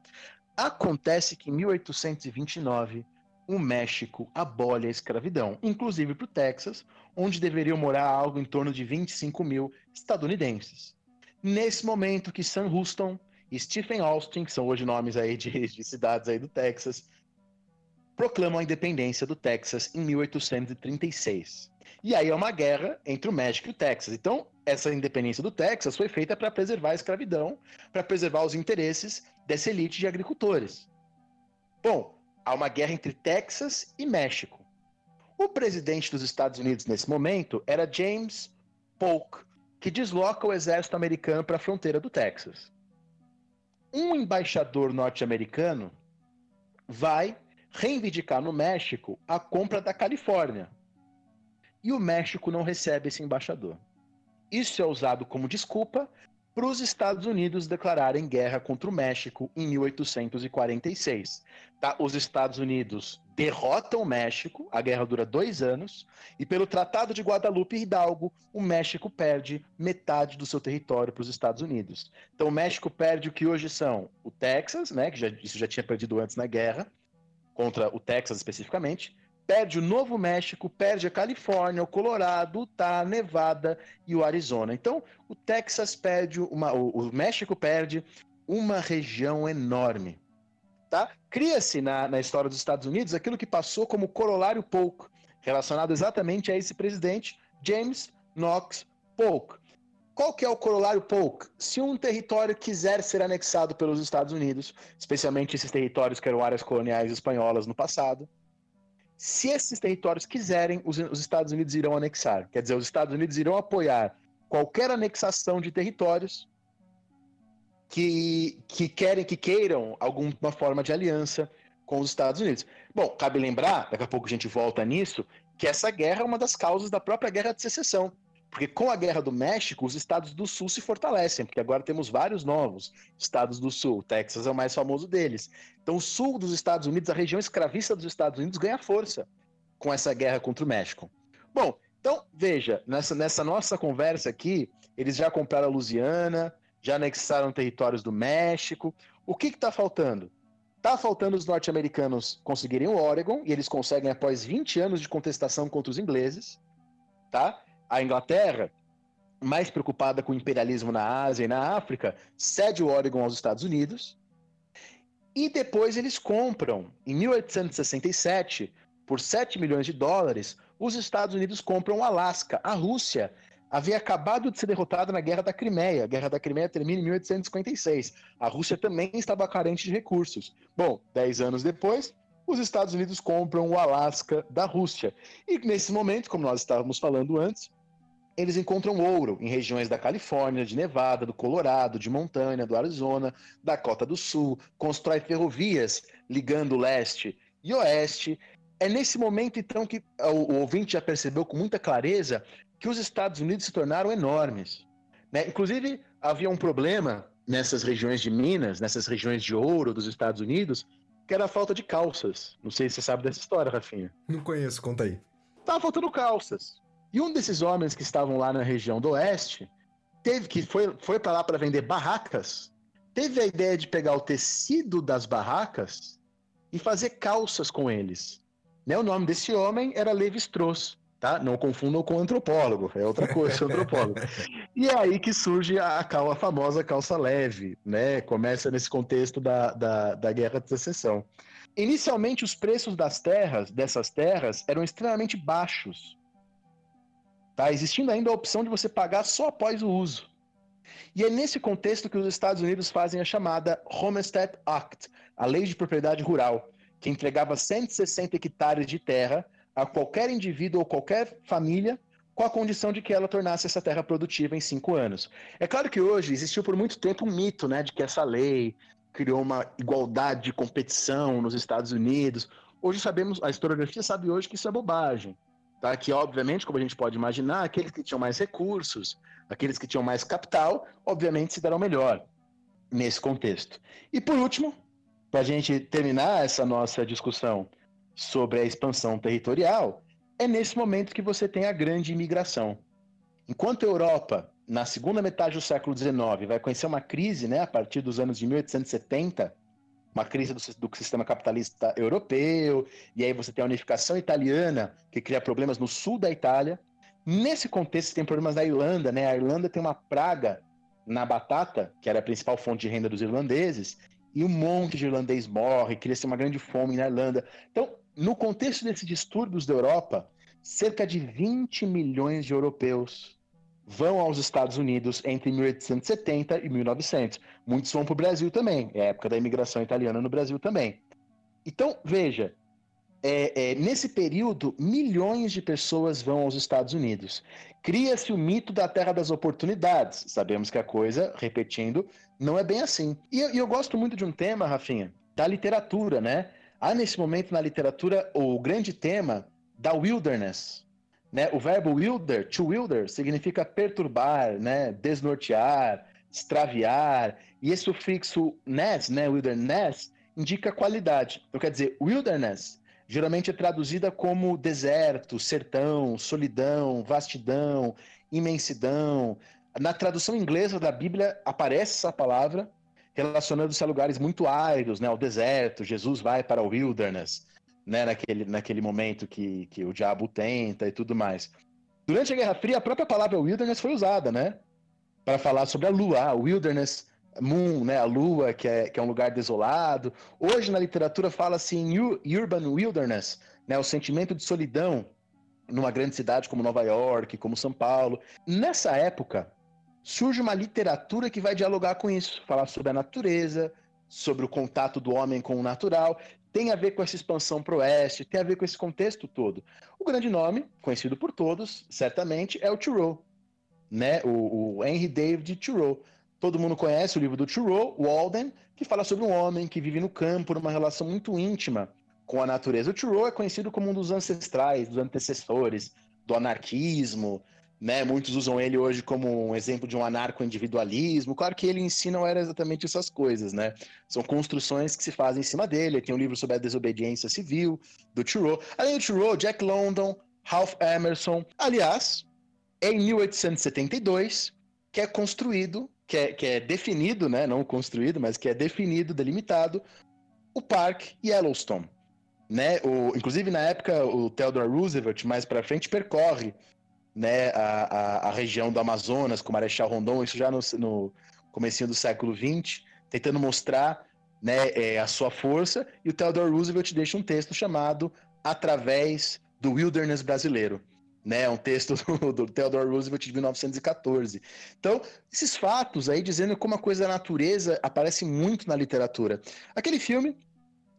Acontece que em 1829 o México abole a escravidão, inclusive para o Texas, onde deveriam morar algo em torno de 25 mil estadunidenses. Nesse momento que Sam Houston e Stephen Austin, que são hoje nomes aí de, de cidades aí do Texas, proclamam a independência do Texas em 1836. E aí é uma guerra entre o México e o Texas. Então, essa independência do Texas foi feita para preservar a escravidão, para preservar os interesses dessa elite de agricultores. Bom, há uma guerra entre Texas e México. O presidente dos Estados Unidos nesse momento era James Polk, que desloca o exército americano para a fronteira do Texas. Um embaixador norte-americano vai reivindicar no México a compra da Califórnia. E o México não recebe esse embaixador. Isso é usado como desculpa para os Estados Unidos declararem guerra contra o México em 1846. Tá? Os Estados Unidos derrotam o México, a guerra dura dois anos, e pelo Tratado de Guadalupe Hidalgo, o México perde metade do seu território para os Estados Unidos. Então o México perde o que hoje são o Texas, né, que já, isso já tinha perdido antes na guerra, contra o Texas especificamente, perde o Novo México, perde a Califórnia, o Colorado, Utah, Nevada e o Arizona. Então, o Texas perde uma, o, o México perde uma região enorme. Tá? Cria-se na, na história dos Estados Unidos aquilo que passou como corolário Polk, relacionado exatamente a esse presidente, James Knox Polk. Qual que é o corolário Polk? Se um território quiser ser anexado pelos Estados Unidos, especialmente esses territórios que eram áreas coloniais espanholas no passado, se esses territórios quiserem, os, os, Estados Unidos irão anexar. Quer dizer, os Estados Unidos irão apoiar qualquer anexação de territórios que, que querem, que queiram alguma forma de aliança com os Estados Unidos. Bom, cabe lembrar, daqui a pouco a gente volta nisso, que essa guerra é uma das causas da própria guerra de secessão. Porque com a Guerra do México, os estados do Sul se fortalecem, porque agora temos vários novos estados do Sul. Texas é o mais famoso deles. Então, o sul dos Estados Unidos, a região escravista dos Estados Unidos, ganha força com essa guerra contra o México. Bom, então, veja, nessa, nessa nossa conversa aqui, eles já compraram a Louisiana, já anexaram territórios do México. O que está faltando? Está faltando os norte-americanos conseguirem o Oregon, e eles conseguem após 20 anos de contestação contra os ingleses, tá? A Inglaterra, mais preocupada com o imperialismo na Ásia e na África, cede o Oregon aos Estados Unidos. E depois eles compram, em 1867, por 7 milhões de dólares, os Estados Unidos compram o Alasca. A Rússia havia acabado de ser derrotada na Guerra da Crimeia. A Guerra da Crimeia termina em 1856. A Rússia também estava carente de recursos. Bom, dez anos depois, os Estados Unidos compram o Alasca da Rússia. E nesse momento, como nós estávamos falando antes, eles encontram ouro em regiões da Califórnia, de Nevada, do Colorado, de Montana, do Arizona, Dakota do Sul, constrói ferrovias ligando o leste e oeste. É nesse momento, então, que o, o ouvinte já percebeu com muita clareza que os Estados Unidos se tornaram enormes. Né? Inclusive, havia um problema nessas regiões de Minas, nessas regiões de ouro dos Estados Unidos, que era a falta de calças. Não sei se você sabe dessa história, Rafinha. Não conheço, conta aí. Tava faltando calças. E um desses homens que estavam lá na região do oeste, teve que foi, foi para lá para vender barracas, teve a ideia de pegar o tecido das barracas e fazer calças com eles. Né? O nome desse homem era Levi Strauss tá? Não confundam com antropólogo, é outra coisa, antropólogo. E é aí que surge a, a famosa calça leve, né? Começa nesse contexto da, da, da Guerra de Secessão. Inicialmente, os preços das terras, dessas terras, eram extremamente baixos. Tá? Existindo ainda a opção de você pagar só após o uso. E é nesse contexto que os Estados Unidos fazem a chamada Homestead Act, a lei de propriedade rural, que entregava 160 hectares de terra a qualquer indivíduo ou qualquer família com a condição de que ela tornasse essa terra produtiva em cinco anos. É claro que hoje existiu por muito tempo um mito, né, de que essa lei criou uma igualdade de competição nos Estados Unidos. Hoje sabemos, a historiografia sabe hoje que isso é bobagem, tá? Que obviamente, como a gente pode imaginar, aqueles que tinham mais recursos, aqueles que tinham mais capital, obviamente se darão melhor nesse contexto. E por último, para a gente terminar essa nossa discussão sobre a expansão territorial, é nesse momento que você tem a grande imigração. Enquanto a Europa, na segunda metade do século XIX, vai conhecer uma crise né, a partir dos anos de 1870, uma crise do, do, sistema capitalista europeu, e aí você tem a unificação italiana, que cria problemas no sul da Itália. Nesse contexto, tem problemas na Irlanda, né? A Irlanda tem uma praga na batata, que era a principal fonte de renda dos irlandeses, e um monte de irlandês morre, cria-se uma grande fome na Irlanda. Então, no contexto desses distúrbios da Europa, cerca de 20 milhões de europeus vão aos Estados Unidos entre 1870 e 1900. Muitos vão para o Brasil também, é a época da imigração italiana no Brasil também. Então, veja, é, é, nesse período, milhões de pessoas vão aos Estados Unidos. Cria-se o mito da terra das oportunidades. Sabemos que a coisa, repetindo, não é bem assim. E eu, eu gosto muito de um tema, Rafinha, da literatura, né? Há nesse momento na literatura o grande tema da wilderness. Né? O verbo wilder, to wilder, significa perturbar, né? desnortear, extraviar. E esse sufixo ness, né? wilderness, indica qualidade. Então, quer dizer, wilderness geralmente é traduzida como deserto, sertão, solidão, vastidão, imensidão. Na tradução inglesa da Bíblia aparece essa palavra, relacionando-se a lugares muito áridos, né, ao deserto. Jesus vai para o wilderness, né, naquele, naquele momento que, que o diabo tenta e tudo mais. Durante a Guerra Fria, a própria palavra wilderness foi usada, né, para falar sobre a lua, a wilderness moon, né, a lua, que é, que é um lugar desolado. Hoje na literatura fala-se em urban wilderness, né, o sentimento de solidão numa grande cidade como Nova York, como São Paulo. Nessa época, surge uma literatura que vai dialogar com isso, falar sobre a natureza, sobre o contato do homem com o natural, tem a ver com essa expansão para o oeste, tem a ver com esse contexto todo. O grande nome, conhecido por todos, certamente, é o Thoreau. né? O, o Henry David Thoreau. Todo mundo conhece o livro do Thoreau, Walden, que fala sobre um homem que vive no campo, numa relação muito íntima com a natureza. O Thoreau é conhecido como um dos ancestrais, dos antecessores do anarquismo, né? Muitos usam ele hoje como um exemplo de um anarco-individualismo. Claro que ele ensina não era exatamente essas coisas, né? São construções que se fazem em cima dele. Tem um livro sobre a desobediência civil do Thoreau. Além do Thoreau, Jack London, Ralph Emerson. Aliás, é em 1872 que é construído, que é, que é definido, né? Não construído, mas que é definido, delimitado, o Parque Yellowstone né? O, inclusive, na época, o Theodore Roosevelt, mais para frente, percorre né, a, a, a, região do Amazonas com o Marechal Rondon, isso já no, no comecinho do século XX, tentando mostrar né, é, a sua força, e o Theodore Roosevelt deixa um texto chamado Através do Wilderness Brasileiro. Né, um texto do, do Theodore Roosevelt de 1914. Então, esses fatos aí dizendo como a coisa da natureza aparece muito na literatura. Aquele filme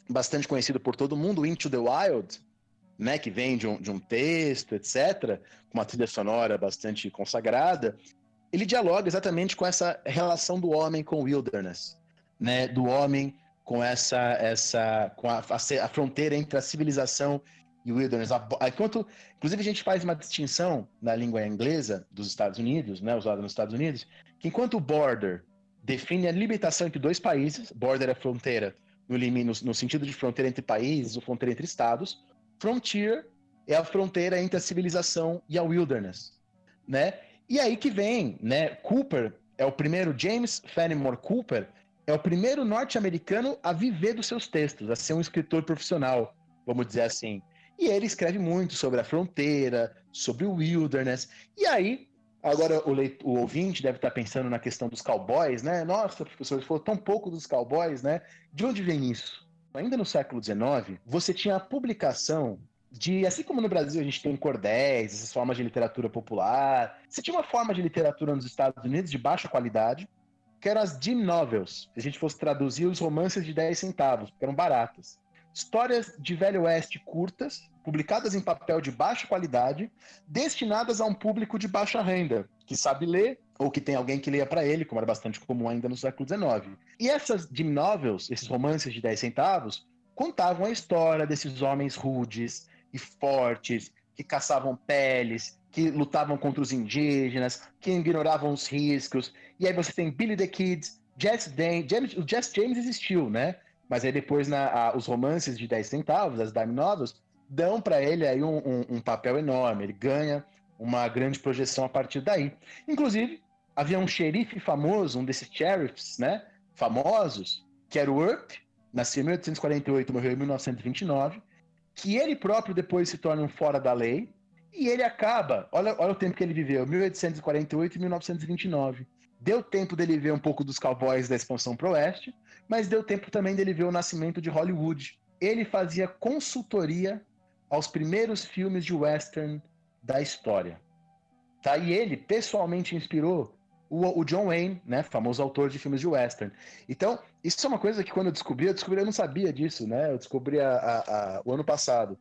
bastante conhecido por todo mundo, Into the Wild, né, que vem de um, de um texto, etc., com uma trilha sonora bastante consagrada, ele dialoga exatamente com essa relação do homem com o wilderness, né, do homem com essa, essa com a, a, a fronteira entre a civilização e o wilderness. Enquanto, inclusive, a gente faz uma distinção na língua inglesa dos Estados Unidos, né, usada nos Estados Unidos, que enquanto o border define a limitação entre dois países, border é fronteira, no, no, no sentido de fronteira entre países ou fronteira entre estados. Frontier é a fronteira entre a civilização e a wilderness, né? E aí que vem, né? Cooper é o primeiro, James Fenimore Cooper é o primeiro norte-americano a viver dos seus textos, a ser um escritor profissional, vamos dizer assim. E ele escreve muito sobre a fronteira, sobre o wilderness. E aí Agora o, leit- o ouvinte deve estar pensando na questão dos cowboys, né? Nossa, professor, falou tão pouco dos cowboys, né? De onde vem isso? Ainda no século XIX, você tinha a publicação de, assim como no Brasil a gente tem cordéis, essas formas de literatura popular, você tinha uma forma de literatura nos Estados Unidos de baixa qualidade, que eram as dim novels, se a gente fosse traduzir os romances de 10 centavos, que eram baratas. Histórias de Velho Oeste curtas, publicadas em papel de baixa qualidade, destinadas a um público de baixa renda, que sabe ler ou que tem alguém que leia para ele, como era bastante comum ainda no século XIX. E essas dim novels, esses romances de 10 centavos, contavam a história desses homens rudes e fortes, que caçavam peles, que lutavam contra os indígenas, que ignoravam os riscos. E aí você tem Billy the Kid, Jess James, o Jess James existiu, né? Mas aí depois na, a, os romances de 10 centavos, as dime novels, dão para ele aí um, um, um, papel enorme. Ele ganha uma grande projeção a partir daí. Inclusive, havia um xerife famoso, um desses sheriffs, né, famosos, que era o Earp, nasceu em 1848, morreu em 1929, que ele próprio depois se torna um fora da lei, e ele acaba, olha, olha o tempo que ele viveu, 1848 e 1929. Deu tempo dele ver um pouco dos cowboys da expansão pro oeste, mas deu tempo também dele ver o nascimento de Hollywood. Ele fazia consultoria aos primeiros filmes de western da história. Tá? E ele pessoalmente inspirou o, o, John Wayne, né, famoso autor de filmes de western. Então, isso é uma coisa que quando eu descobri, eu descobri, eu não sabia disso, né? Eu descobri a, a, a, o ano passado.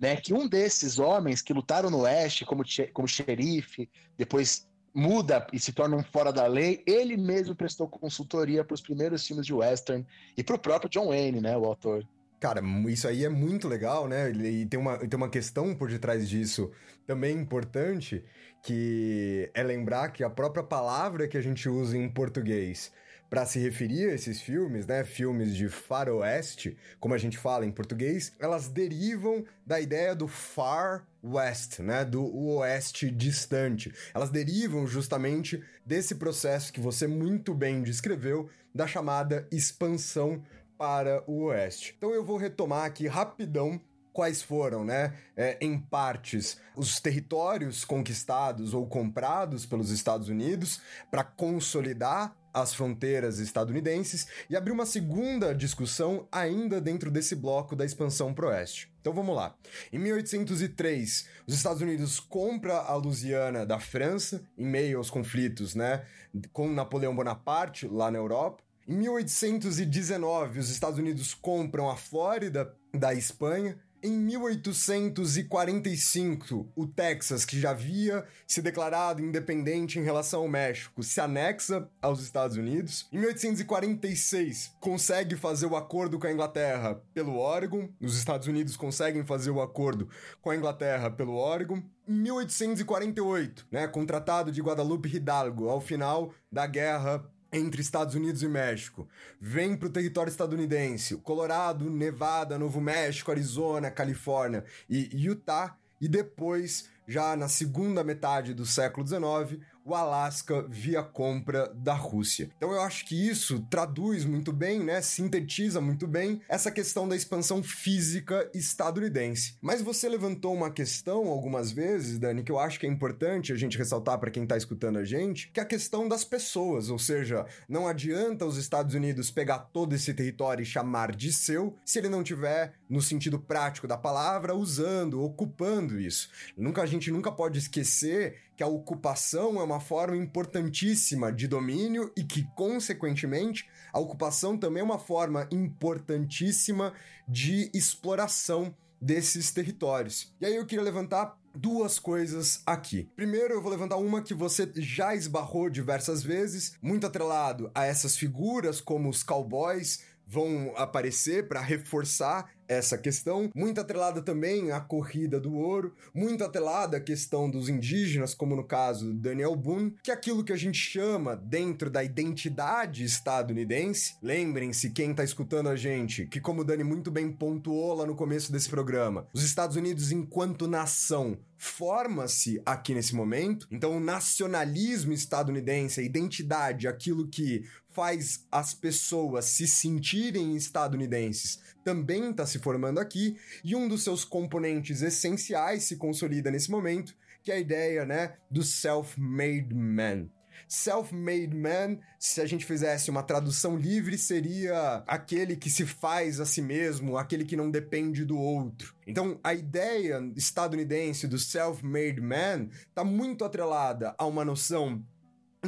Né, que um desses homens que lutaram no Oeste como, como xerife, depois muda e se torna um fora da lei, ele mesmo prestou consultoria para os primeiros filmes de western e para o próprio John Wayne, né, o autor. Cara, isso aí é muito legal, né? E tem uma, tem uma questão por detrás disso também importante, que é lembrar que a própria palavra que a gente usa em português para se referir a esses filmes, né, filmes de faroeste, como a gente fala em português, elas derivam da ideia do far west, né, do oeste distante. Elas derivam justamente desse processo que você muito bem descreveu da chamada expansão para o oeste. Então eu vou retomar aqui rapidão quais foram, né, é, em partes, os territórios conquistados ou comprados pelos Estados Unidos para consolidar as fronteiras estadunidenses e abrir uma segunda discussão ainda dentro desse bloco da expansão pro oeste. Então vamos lá. Em 1803, os Estados Unidos compra a Louisiana da França em meio aos conflitos, né, com Napoleão Bonaparte lá na Europa. Em 1819, os Estados Unidos compram a Flórida da Espanha Em 1845, o Texas, que já havia se declarado independente em relação ao México, se anexa aos Estados Unidos. Em 1846, consegue fazer o acordo com a Inglaterra pelo Oregon. Os Estados Unidos conseguem fazer o acordo com a Inglaterra pelo Oregon. Em 1848, né, com o Tratado de Guadalupe Hidalgo, ao final da Guerra entre Estados Unidos e México. Vem para o território estadunidense, Colorado, Nevada, Novo México, Arizona, Califórnia e Utah, e depois, já na segunda metade do século XIX, o Alasca via compra da Rússia. Então eu acho que isso traduz muito bem, né, sintetiza muito bem essa questão da expansão física estadunidense. Mas você levantou uma questão algumas vezes, Dani, que eu acho que é importante a gente ressaltar para quem está escutando a gente, que é a questão das pessoas, ou seja, não adianta os Estados Unidos pegar todo esse território e chamar de seu, se ele não tiver no sentido prático da palavra usando, ocupando isso. Nunca a gente nunca pode esquecer que a ocupação é uma forma importantíssima de domínio e que, consequentemente, a ocupação também é uma forma importantíssima de exploração desses territórios. E aí eu queria levantar duas coisas aqui. Primeiro, eu vou levantar uma que você já esbarrou diversas vezes, muito atrelado a essas figuras como os cowboys vão aparecer para reforçar essa questão, muito atrelada também à corrida do ouro, muito atrelada à questão dos indígenas, como no caso Daniel Boone, que é aquilo que a gente chama dentro da identidade estadunidense. Lembrem-se, quem está escutando a gente, que como o Dani muito bem pontuou lá no começo desse programa, os Estados Unidos enquanto nação forma-se aqui nesse momento. Então, o nacionalismo estadunidense, a identidade, aquilo que faz as pessoas se sentirem estadunidenses, também está se formando aqui, e um dos seus componentes essenciais se consolida nesse momento, que é a ideia, né, do self-made man. Self-made man, se a gente fizesse uma tradução livre, seria aquele que se faz a si mesmo, aquele que não depende do outro. Então, a ideia estadunidense do self-made man está muito atrelada a uma noção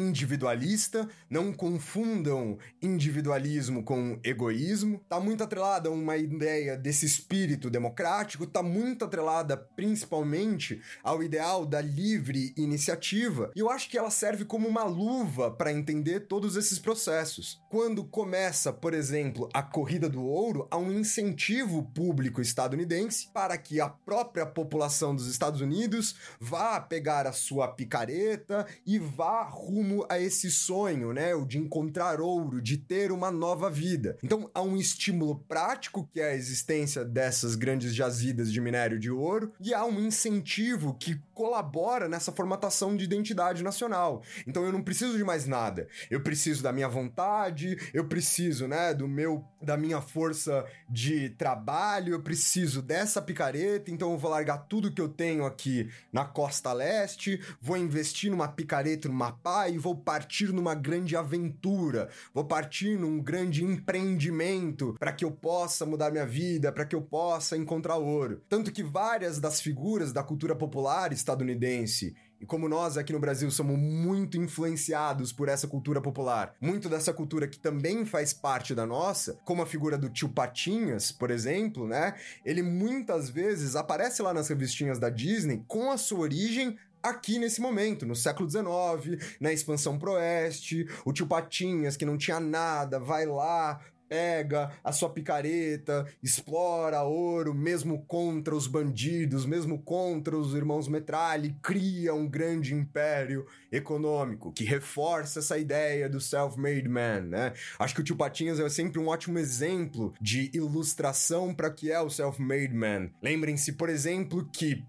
individualista, não confundam individualismo com egoísmo. Tá muito atrelada a uma ideia desse espírito democrático, tá muito atrelada principalmente ao ideal da livre iniciativa, e eu acho que ela serve como uma luva para entender todos esses processos. Quando começa, por exemplo, a corrida do ouro, há um incentivo público estadunidense para que a própria população dos Estados Unidos vá pegar a sua picareta e vá rumo rumo a esse sonho, né? O de encontrar ouro, de ter uma nova vida. Então há um estímulo prático que é a existência dessas grandes jazidas de minério de ouro e há um incentivo que colabora nessa formatação de identidade nacional. Então eu não preciso de mais nada. Eu preciso da minha vontade, eu preciso, né, do meu da minha força de trabalho, eu preciso dessa picareta, então eu vou largar tudo que eu tenho aqui na costa leste, vou investir numa picareta numa pá e vou partir numa grande aventura, vou partir num grande empreendimento para que eu possa mudar minha vida, para que eu possa encontrar ouro. Tanto que várias das figuras da cultura popular estadunidense e como nós aqui no Brasil somos muito influenciados por essa cultura popular, muito dessa cultura que também faz parte da nossa, como a figura do tio Patinhas, por exemplo, né? Ele muitas vezes aparece lá nas revistinhas da Disney com a sua origem aqui nesse momento, no século XIX, na expansão pro oeste, o tio Patinhas, que não tinha nada, vai lá, pega a sua picareta, explora ouro, mesmo contra os bandidos, mesmo contra os irmãos Metralha, cria um grande império econômico que reforça essa ideia do self-made man, né? Acho que o tio Patinhas é sempre um ótimo exemplo de ilustração para que é o self-made man. Lembrem-se, por exemplo, que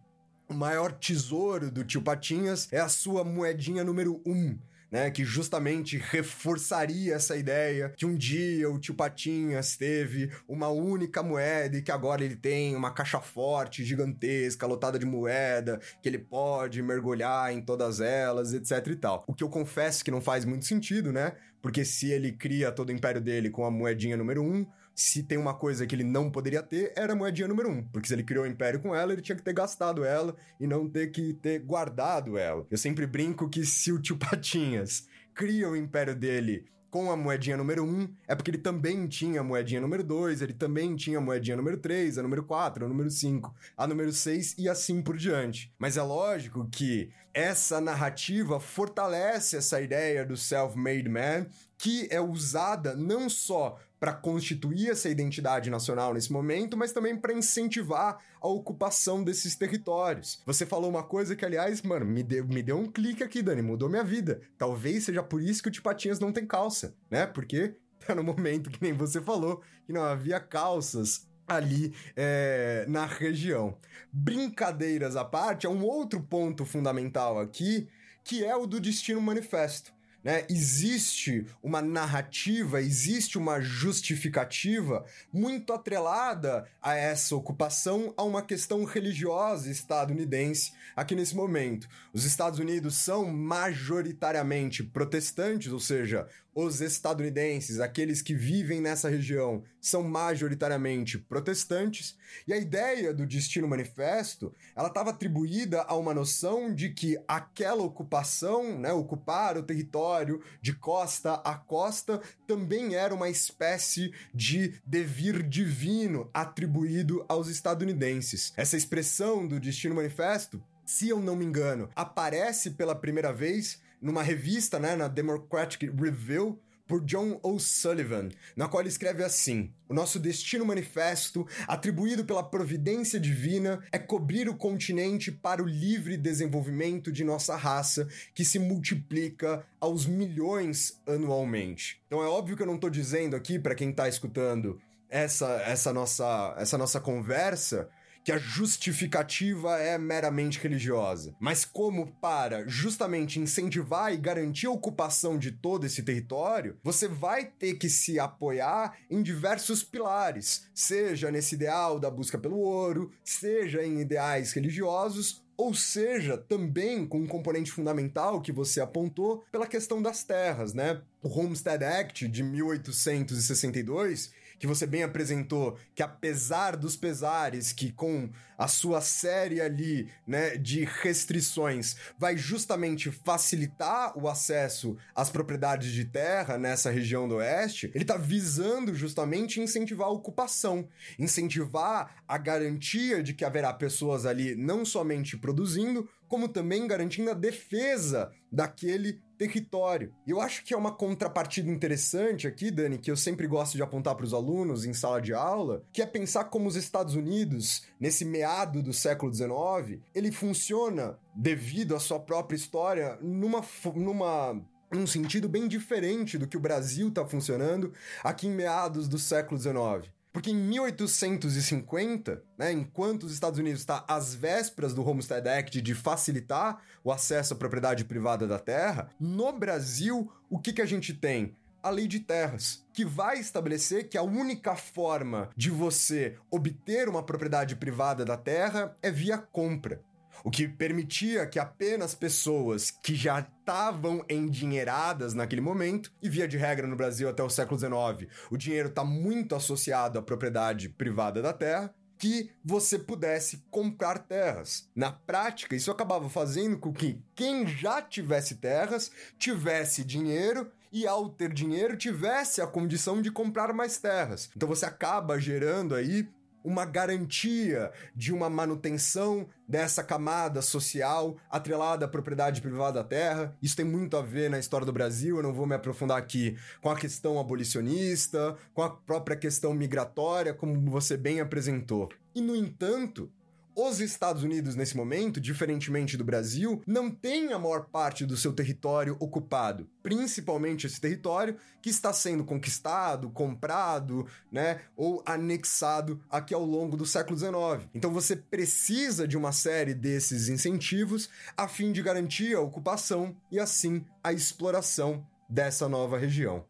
o maior tesouro do tio Patinhas é a sua moedinha número 1. Um né, que justamente reforçaria essa ideia que um dia o tio Patinhas teve uma única moeda e que agora ele tem uma caixa forte, gigantesca, lotada de moeda, que ele pode mergulhar em todas elas, etc e tal. O que eu confesso que não faz muito sentido, né? Porque se ele cria todo o império dele com a moedinha número 1, um, se tem uma coisa que ele não poderia ter, era a moedinha número um. Porque se ele criou o império com ela, ele tinha que ter gastado ela e não ter que ter guardado ela. Eu sempre brinco que se o tio Patinhas cria o império dele com a moedinha número 1, é porque ele também tinha a moedinha número 2, ele também tinha a moedinha número 3, a número 4, a número 5, a número 6 e assim por diante. Mas é lógico que essa narrativa fortalece essa ideia do self-made man, que é usada não só para constituir essa identidade nacional nesse momento, mas também para incentivar a ocupação desses territórios. Você falou uma coisa que, aliás, mano, me deu, me deu um clique aqui, Dani, mudou minha vida. Talvez seja por isso que o Tipatinhas não tem calça, né? Porque tá no momento que nem você falou, que não havia calças ali é, na região. Brincadeiras à parte, é um outro ponto fundamental aqui, que é o do Destino Manifesto né? Existe uma narrativa, existe uma justificativa muito atrelada a essa ocupação a uma questão religiosa estadunidense aqui nesse momento. Os Estados Unidos são majoritariamente protestantes, ou seja, os estadunidenses, aqueles que vivem nessa região, são majoritariamente protestantes, e a ideia do Destino Manifesto, ela estava atribuída a uma noção de que aquela ocupação, né, ocupar o território de costa a costa, também era uma espécie de devir divino atribuído aos estadunidenses. Essa expressão do Destino Manifesto, se eu não me engano, aparece pela primeira vez numa revista, né, na Democratic Review, por John O'Sullivan, na qual ele escreve assim: O nosso destino manifesto, atribuído pela providência divina, é cobrir o continente para o livre desenvolvimento de nossa raça, que se multiplica aos milhões anualmente. Então é óbvio que eu não estou dizendo aqui, para quem está escutando essa, essa, nossa, essa nossa conversa, que a justificativa é meramente religiosa, mas como para justamente incentivar e garantir a ocupação de todo esse território, você vai ter que se apoiar em diversos pilares, seja nesse ideal da busca pelo ouro, seja em ideais religiosos ou seja, também com um componente fundamental que você apontou pela questão das terras, né? O Homestead Act de 1862 que você bem apresentou, que apesar dos pesares, que com a sua série ali, né, de restrições, vai justamente facilitar o acesso às propriedades de terra nessa região do oeste, ele está visando justamente incentivar a ocupação, incentivar a garantia de que haverá pessoas ali não somente produzindo, como também garantindo a defesa daquele território. E eu acho que é uma contrapartida interessante aqui, Dani, que eu sempre gosto de apontar para os alunos em sala de aula, que é pensar como os Estados Unidos, nesse meado do século XIX, ele funciona devido à sua própria história numa numa num sentido bem diferente do que o Brasil está funcionando aqui em meados do século XIX. Porque em 1850, né, enquanto os Estados Unidos está às vésperas do Homestead Act de facilitar o acesso à propriedade privada da terra, no Brasil, o que, que a gente tem? a lei de terras, que vai estabelecer que a única forma de você obter uma propriedade privada da terra é via compra o que permitia que apenas pessoas que já estavam endinheiradas naquele momento, e via de regra no Brasil até o século XIX, o dinheiro está muito associado à propriedade privada da terra, que você pudesse comprar terras. Na prática, isso acabava fazendo com que quem já tivesse terras tivesse dinheiro e ao ter dinheiro tivesse a condição de comprar mais terras. Então você acaba gerando aí uma garantia de uma manutenção dessa camada social atrelada à propriedade privada da terra. Isso tem muito a ver na história do Brasil, eu não vou me aprofundar aqui com a questão abolicionista, com a própria questão migratória, como você bem apresentou. E, no entanto, os Estados Unidos, nesse momento, diferentemente do Brasil, não têm a maior parte do seu território ocupado. Principalmente esse território que está sendo conquistado, comprado, né, ou anexado aqui ao longo do século XIX. Então você precisa de uma série desses incentivos a fim de garantir a ocupação e, assim, a exploração dessa nova região.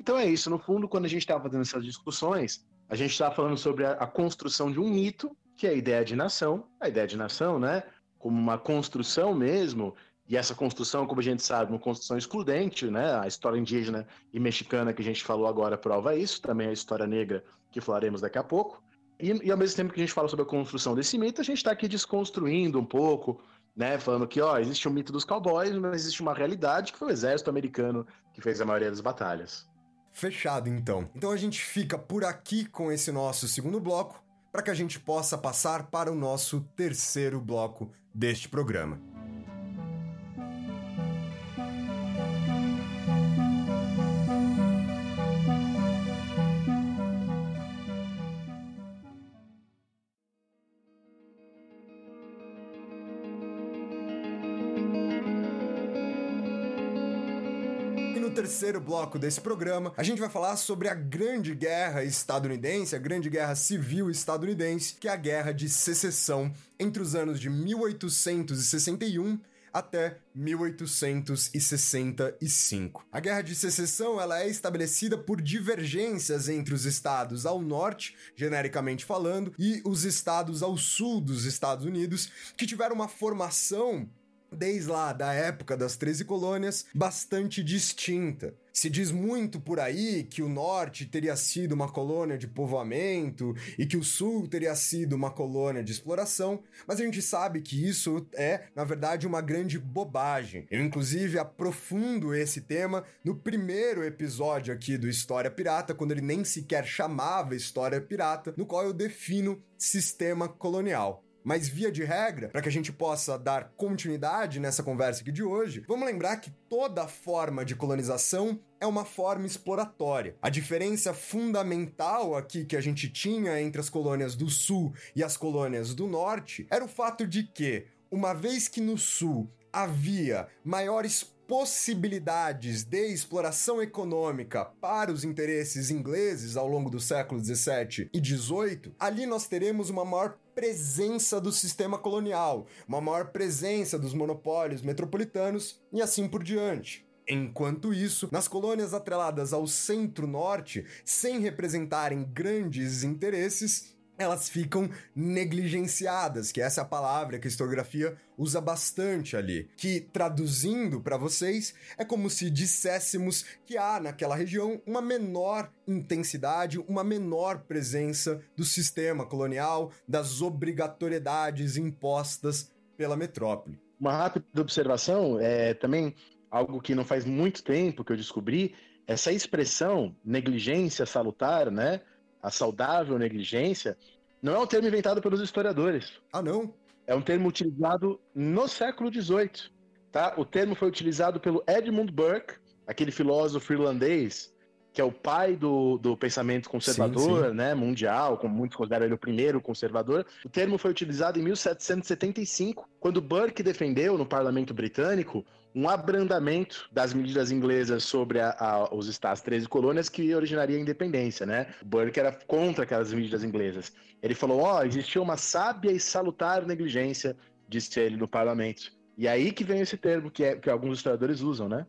Então é isso. No fundo, quando a gente estava fazendo essas discussões, a gente estava falando sobre a, a construção de um mito que é a ideia de nação, a ideia de nação, né, como uma construção mesmo, e essa construção, como a gente sabe, uma construção excludente, né, a história indígena e mexicana que a gente falou agora prova isso, também a história negra que falaremos daqui a pouco, e, e ao mesmo tempo que a gente fala sobre a construção desse mito, a gente está aqui desconstruindo um pouco né? Falando que, ó, existe o mito dos cowboys, mas existe uma realidade que foi o exército americano que fez a maioria das batalhas. Fechado, então. Então a gente fica por aqui com esse nosso segundo bloco, para que a gente possa passar para o nosso terceiro bloco deste programa. Terceiro bloco desse programa, a gente vai falar sobre a Grande Guerra Estadunidense, a Grande Guerra Civil Estadunidense, que é a Guerra de Secessão entre os anos de 1861 até 1865. A Guerra de Secessão ela é estabelecida por divergências entre os estados ao norte, genericamente falando, e os estados ao sul dos Estados Unidos, que tiveram uma formação desde lá da época das 13 colônias, bastante distinta. Se diz muito por aí que o norte teria sido uma colônia de povoamento e que o sul teria sido uma colônia de exploração, mas a gente sabe que isso é, na verdade, uma grande bobagem. Eu, inclusive, aprofundo esse tema no primeiro episódio aqui do História Pirata, quando ele nem sequer chamava História Pirata, no qual eu defino sistema colonial. Mas via de regra, para que a gente possa dar continuidade nessa conversa aqui de hoje, vamos lembrar que toda forma de colonização é uma forma exploratória. A diferença fundamental aqui que a gente tinha entre as colônias do sul e as colônias do norte era o fato de que, uma vez que no sul havia maiores possibilidades de exploração econômica para os interesses ingleses ao longo do século 17 e 18, ali nós teremos uma maior presença do sistema colonial, uma maior presença dos monopólios metropolitanos e assim por diante. Enquanto isso, nas colônias atreladas ao centro-norte, sem representarem grandes interesses, elas ficam negligenciadas, que essa é a palavra que a historiografia usa bastante ali, que traduzindo para vocês é como se disséssemos que há naquela região uma menor intensidade, uma menor presença do sistema colonial, das obrigatoriedades impostas pela metrópole. Uma rápida observação, é também algo que não faz muito tempo que eu descobri, essa expressão negligência salutar, né? A saudável negligência, não é um termo inventado pelos historiadores. Ah, não? É um termo utilizado no século XVIII. Tá? O termo foi utilizado pelo Edmund Burke, aquele filósofo irlandês que é o pai do, do pensamento conservador, sim, sim. né, mundial, como muitos consideram ele o primeiro conservador. O termo foi utilizado em 1775, quando Burke defendeu no parlamento britânico um abrandamento das medidas inglesas sobre a, a, os estados 13 colônias que originaria a independência, né? Burke era contra aquelas medidas inglesas. Ele falou, ó, oh, existia uma sábia e salutar negligência, disse ele no parlamento. E aí que vem esse termo que, é, que alguns historiadores usam, né?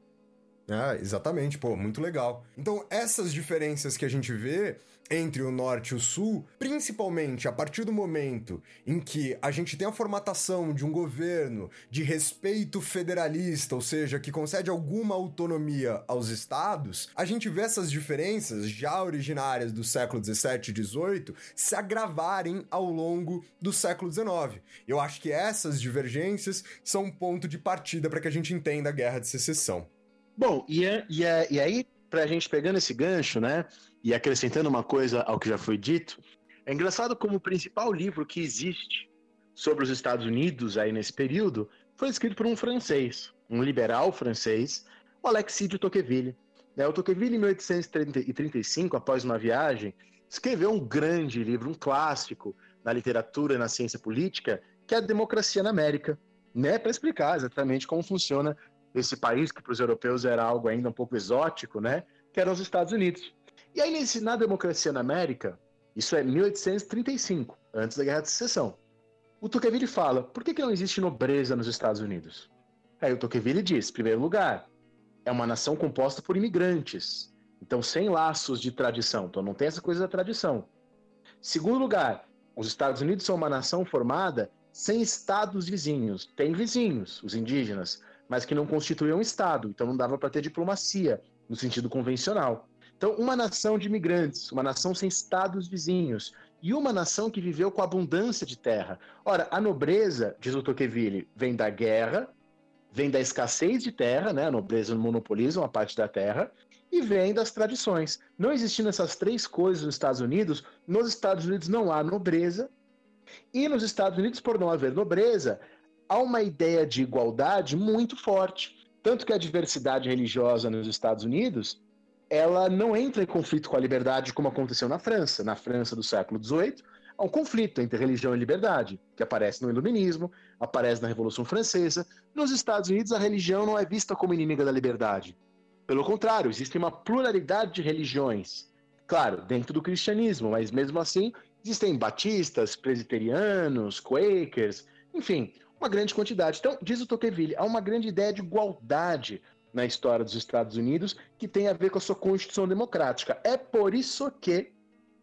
Ah, exatamente, pô, muito legal. Então, essas diferenças que a gente vê entre o norte e o sul, principalmente a partir do momento em que a gente tem a formatação de um governo de respeito federalista, ou seja, que concede alguma autonomia aos estados, a gente vê essas diferenças já originárias do século 17 e 18 se agravarem ao longo do século 19. Eu acho que essas divergências são um ponto de partida para que a gente entenda a Guerra de Secessão. Bom, e, é, e, é, e aí, pra gente pegando esse gancho, né, e acrescentando uma coisa ao que já foi dito, é engraçado como o principal livro que existe sobre os Estados Unidos aí nesse período foi escrito por um francês, um liberal francês, o Alexis de Tocqueville. Né, o Tocqueville, em 1835, após uma viagem, escreveu um grande livro, um clássico na literatura e na ciência política, que é a Democracia na América, né, para explicar exatamente como funciona esse país que para os europeus era algo ainda um pouco exótico, né? Que eram os Estados Unidos. E aí, nesse, na democracia na América, isso é 1835, antes da Guerra de Secessão. O Tocqueville fala: por que, que não existe nobreza nos Estados Unidos? Aí o Tocqueville diz: primeiro lugar, é uma nação composta por imigrantes, então sem laços de tradição, então não tem essa coisa da tradição. Segundo lugar, os Estados Unidos são uma nação formada sem estados vizinhos. Tem vizinhos, os indígenas, mas que não constituía um Estado, então não dava para ter diplomacia no sentido convencional. Então, uma nação de imigrantes, uma nação sem estados vizinhos e uma nação que viveu com abundância de terra. Ora, a nobreza, diz o Tocqueville, vem da guerra, vem da escassez de terra, né? A nobreza monopoliza uma parte da terra, e vem das tradições. Não existindo essas três coisas nos Estados Unidos, nos Estados Unidos não há nobreza, e nos Estados Unidos, por não haver nobreza, há uma ideia de igualdade muito forte. Tanto que a diversidade religiosa nos Estados Unidos ela não entra em conflito com a liberdade como aconteceu na França. Na França do século XVIII, há um conflito entre religião e liberdade, que aparece no Iluminismo, aparece na Revolução Francesa. Nos Estados Unidos, a religião não é vista como inimiga da liberdade. Pelo contrário, existe uma pluralidade de religiões. Claro, dentro do cristianismo, mas mesmo assim, existem batistas, presbiterianos, quakers, enfim, uma grande quantidade. Então, diz o Tocqueville, há uma grande ideia de igualdade na história dos Estados Unidos que tem a ver com a sua constituição democrática. É por isso que,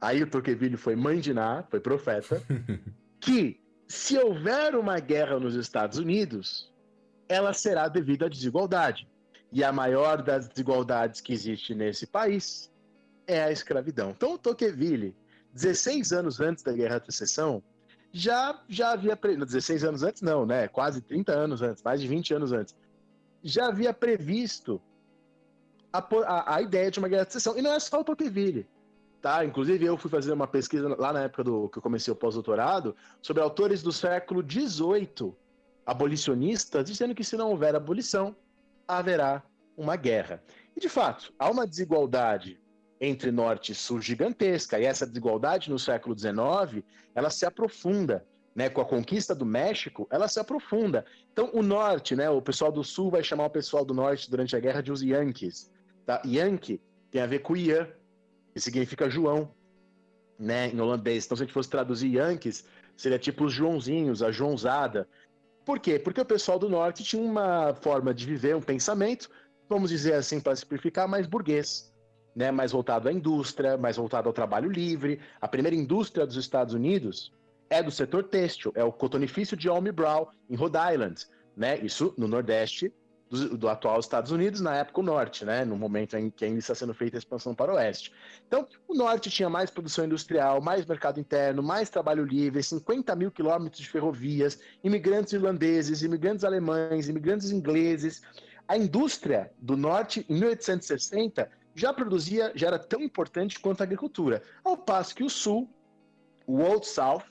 aí o Tocqueville foi mãe de Ná, foi profeta, que se houver uma guerra nos Estados Unidos, ela será devido à desigualdade. E a maior das desigualdades que existe nesse país é a escravidão. Então o Tocqueville, 16 anos antes da Guerra da Secessão, já, já havia. 16 anos antes, não, né? Quase 30 anos antes, mais de 20 anos antes já havia previsto a, a, a, ideia de uma guerra de secessão. E não é só o Tocqueville. Tá? Inclusive, eu fui fazer uma pesquisa lá na época do que eu comecei o pós-doutorado sobre autores do século XVIII, abolicionistas, dizendo que se não houver abolição, haverá uma guerra. E, de fato, há uma desigualdade entre norte e sul gigantesca, e essa desigualdade no século XIX, ela se aprofunda né, com a conquista do México, ela se aprofunda. Então, o norte, né, o pessoal do sul vai chamar o pessoal do norte durante a guerra de os Yankees. Tá? Yankee tem a ver com Ian, que significa João, né, em holandês. Então, se a gente fosse traduzir Yankees, seria tipo os Joãozinhos, a Joãozada. Por quê? Porque o pessoal do norte tinha uma forma de viver, um pensamento, vamos dizer assim, para simplificar, mais burguês. Né, mais voltado à indústria, mais voltado ao trabalho livre. A primeira indústria dos Estados Unidos é do setor têxtil, é o cotonifício de Almy Brown, em Rhode Island, né? Isso no Nordeste do, do, atual Estados Unidos, na época o Norte, né? No momento em que ainda está sendo feita a expansão para o Oeste. Então, o Norte tinha mais produção industrial, mais mercado interno, mais trabalho livre, 50 mil quilômetros de ferrovias, imigrantes irlandeses, imigrantes alemães, imigrantes ingleses. A indústria do Norte, em 1860, já produzia, já era tão importante quanto a agricultura. Ao passo que o Sul, o Old South,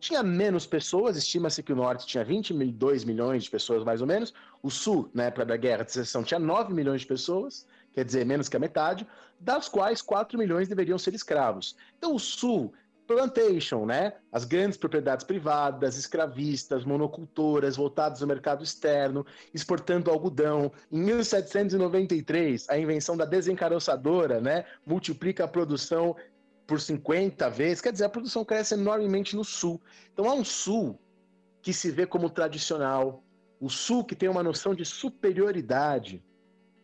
tinha menos pessoas, estima-se que o norte tinha 22 milhões de pessoas, mais ou menos. O sul, na época da guerra de secessão, tinha 9 milhões de pessoas, quer dizer, menos que a metade, das quais 4 milhões deveriam ser escravos. Então, o sul, plantation, né? As grandes propriedades privadas, escravistas, monocultoras, voltadas ao mercado externo, exportando algodão. Em 1793, a invenção da desencaroçadora, né? Multiplica a produção por 50 vezes, quer dizer, a produção cresce enormemente no sul. Então há um sul que se vê como tradicional, o sul que tem uma noção de superioridade,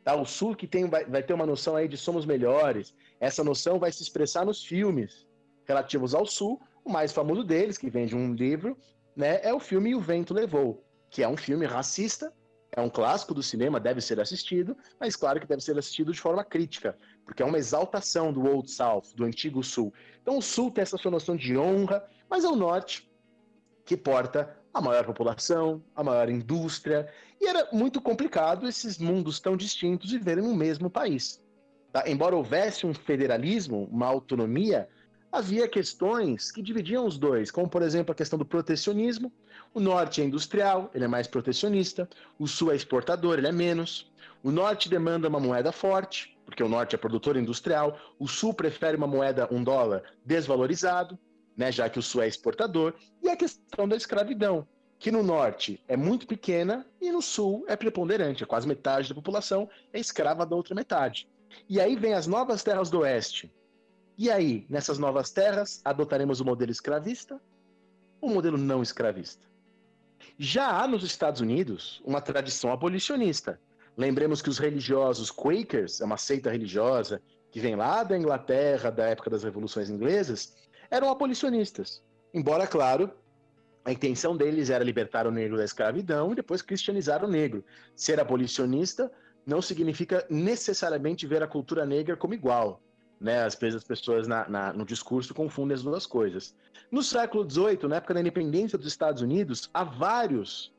tá? O sul que tem, vai, vai ter uma noção aí de somos melhores. Essa noção vai se expressar nos filmes relativos ao sul. O mais famoso deles, que vem de um livro, né, é o filme O Vento Levou, que é um filme racista, é um clássico do cinema, deve ser assistido, mas claro que deve ser assistido de forma crítica, porque é uma exaltação do Old South, do antigo Sul. Então o Sul tem essa sua noção de honra, mas é o Norte que porta a maior população, a maior indústria, e era muito complicado esses mundos tão distintos viverem no mesmo país. Tá? Embora houvesse um federalismo, uma autonomia, havia questões que dividiam os dois, como por exemplo a questão do protecionismo. O norte é industrial, ele é mais protecionista, o sul é exportador, ele é menos. O norte demanda uma moeda forte, porque o norte é produtor industrial, o sul prefere uma moeda, um dólar, desvalorizado, né, já que o sul é exportador, e a questão da escravidão, que no norte é muito pequena e no sul é preponderante, é quase metade da população é escrava da outra metade. E aí vem as novas terras do oeste, e aí, nessas novas terras, adotaremos o modelo escravista ou o modelo não escravista? Já há nos Estados Unidos uma tradição abolicionista. Lembremos que os religiosos Quakers, é uma seita religiosa que vem lá da Inglaterra, da época das revoluções inglesas, eram abolicionistas. Embora, claro, a intenção deles era libertar o negro da escravidão e depois cristianizar o negro. Ser abolicionista não significa necessariamente ver a cultura negra como igual Né? Às vezes as pessoas na, na, no discurso confundem as duas coisas. No século XVIII, na época da independência dos Estados Unidos, há vários,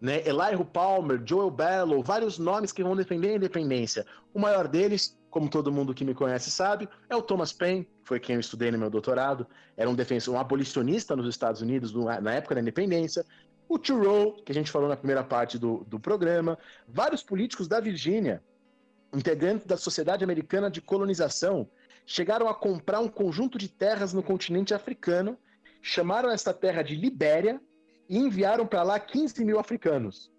né? Elihu Palmer, Joel Bellow, vários nomes que vão defender a independência. O maior deles, como todo mundo que me conhece sabe, é o Thomas Paine, que foi quem eu estudei no meu doutorado. Era um defensor, um abolicionista nos Estados Unidos na época da independência. O Thoreau, que a gente falou na primeira parte do, do programa. Vários políticos da Virgínia, integrantes da Sociedade Americana de Colonização, chegaram a comprar um conjunto de terras no continente africano, chamaram esta terra de Libéria e enviaram para lá 15 mil africanos,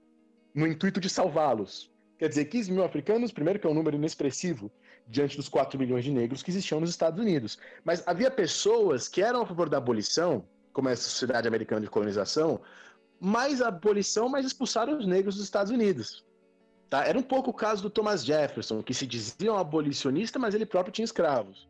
no intuito de salvá-los. Quer dizer, 15 mil africanos, primeiro que é um número inexpressivo diante dos 4 milhões de negros que existiam nos Estados Unidos. Mas havia pessoas que eram a favor da abolição, como essa Sociedade Americana de Colonização, mais abolição, mas expulsaram os negros dos Estados Unidos. Tá? Era um pouco o caso do Thomas Jefferson, que se dizia um abolicionista, mas ele próprio tinha escravos.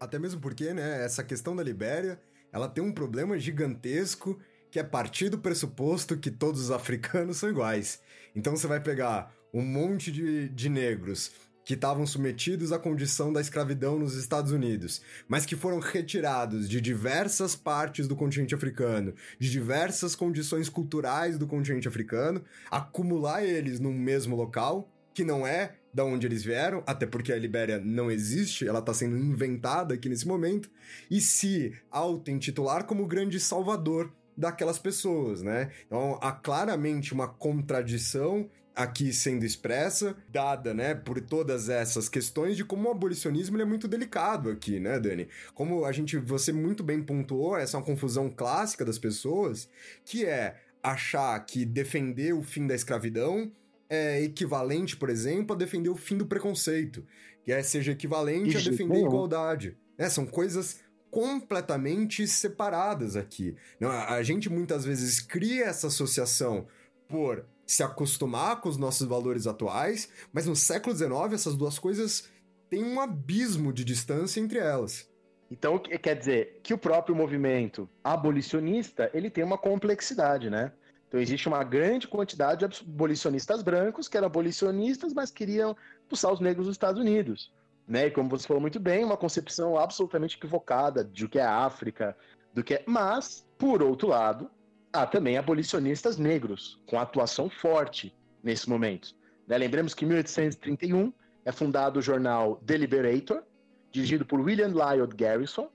Até mesmo porque, né, essa questão da Libéria, ela tem um problema gigantesco que é partir do pressuposto que todos os africanos são iguais. Então você vai pegar um monte de, de negros que estavam submetidos à condição da escravidão nos Estados Unidos, mas que foram retirados de diversas partes do continente africano, de diversas condições culturais do continente africano, acumular eles num mesmo local, que não é da onde eles vieram, até porque a Libéria não existe, ela está sendo inventada aqui nesse momento, e se auto-intitular como grande salvador daquelas pessoas, né? Então há claramente uma contradição aqui sendo expressa, dada, né, por todas essas questões de como o abolicionismo é muito delicado aqui, né, Dani? Como a gente, você muito bem pontuou, essa é uma confusão clássica das pessoas, que é achar que defender o fim da escravidão é equivalente, por exemplo, a defender o fim do preconceito, que é seja equivalente a defender a igualdade. É, são coisas completamente separadas aqui. Não, a gente muitas vezes cria essa associação por se acostumar com os nossos valores atuais, mas no século XIX essas duas coisas têm um abismo de distância entre elas. Então, quer dizer que o próprio movimento abolicionista, ele tem uma complexidade, né? Então existe uma grande quantidade de abolicionistas brancos que eram abolicionistas, mas queriam expulsar os negros dos Estados Unidos. Né? E como você falou muito bem, uma concepção absolutamente equivocada de o que é África, do que é... Mas, por outro lado, há também abolicionistas negros, com atuação forte nesse momento. Né? Lembremos que em 1831 é fundado o jornal The Liberator, dirigido por William Lloyd Garrison,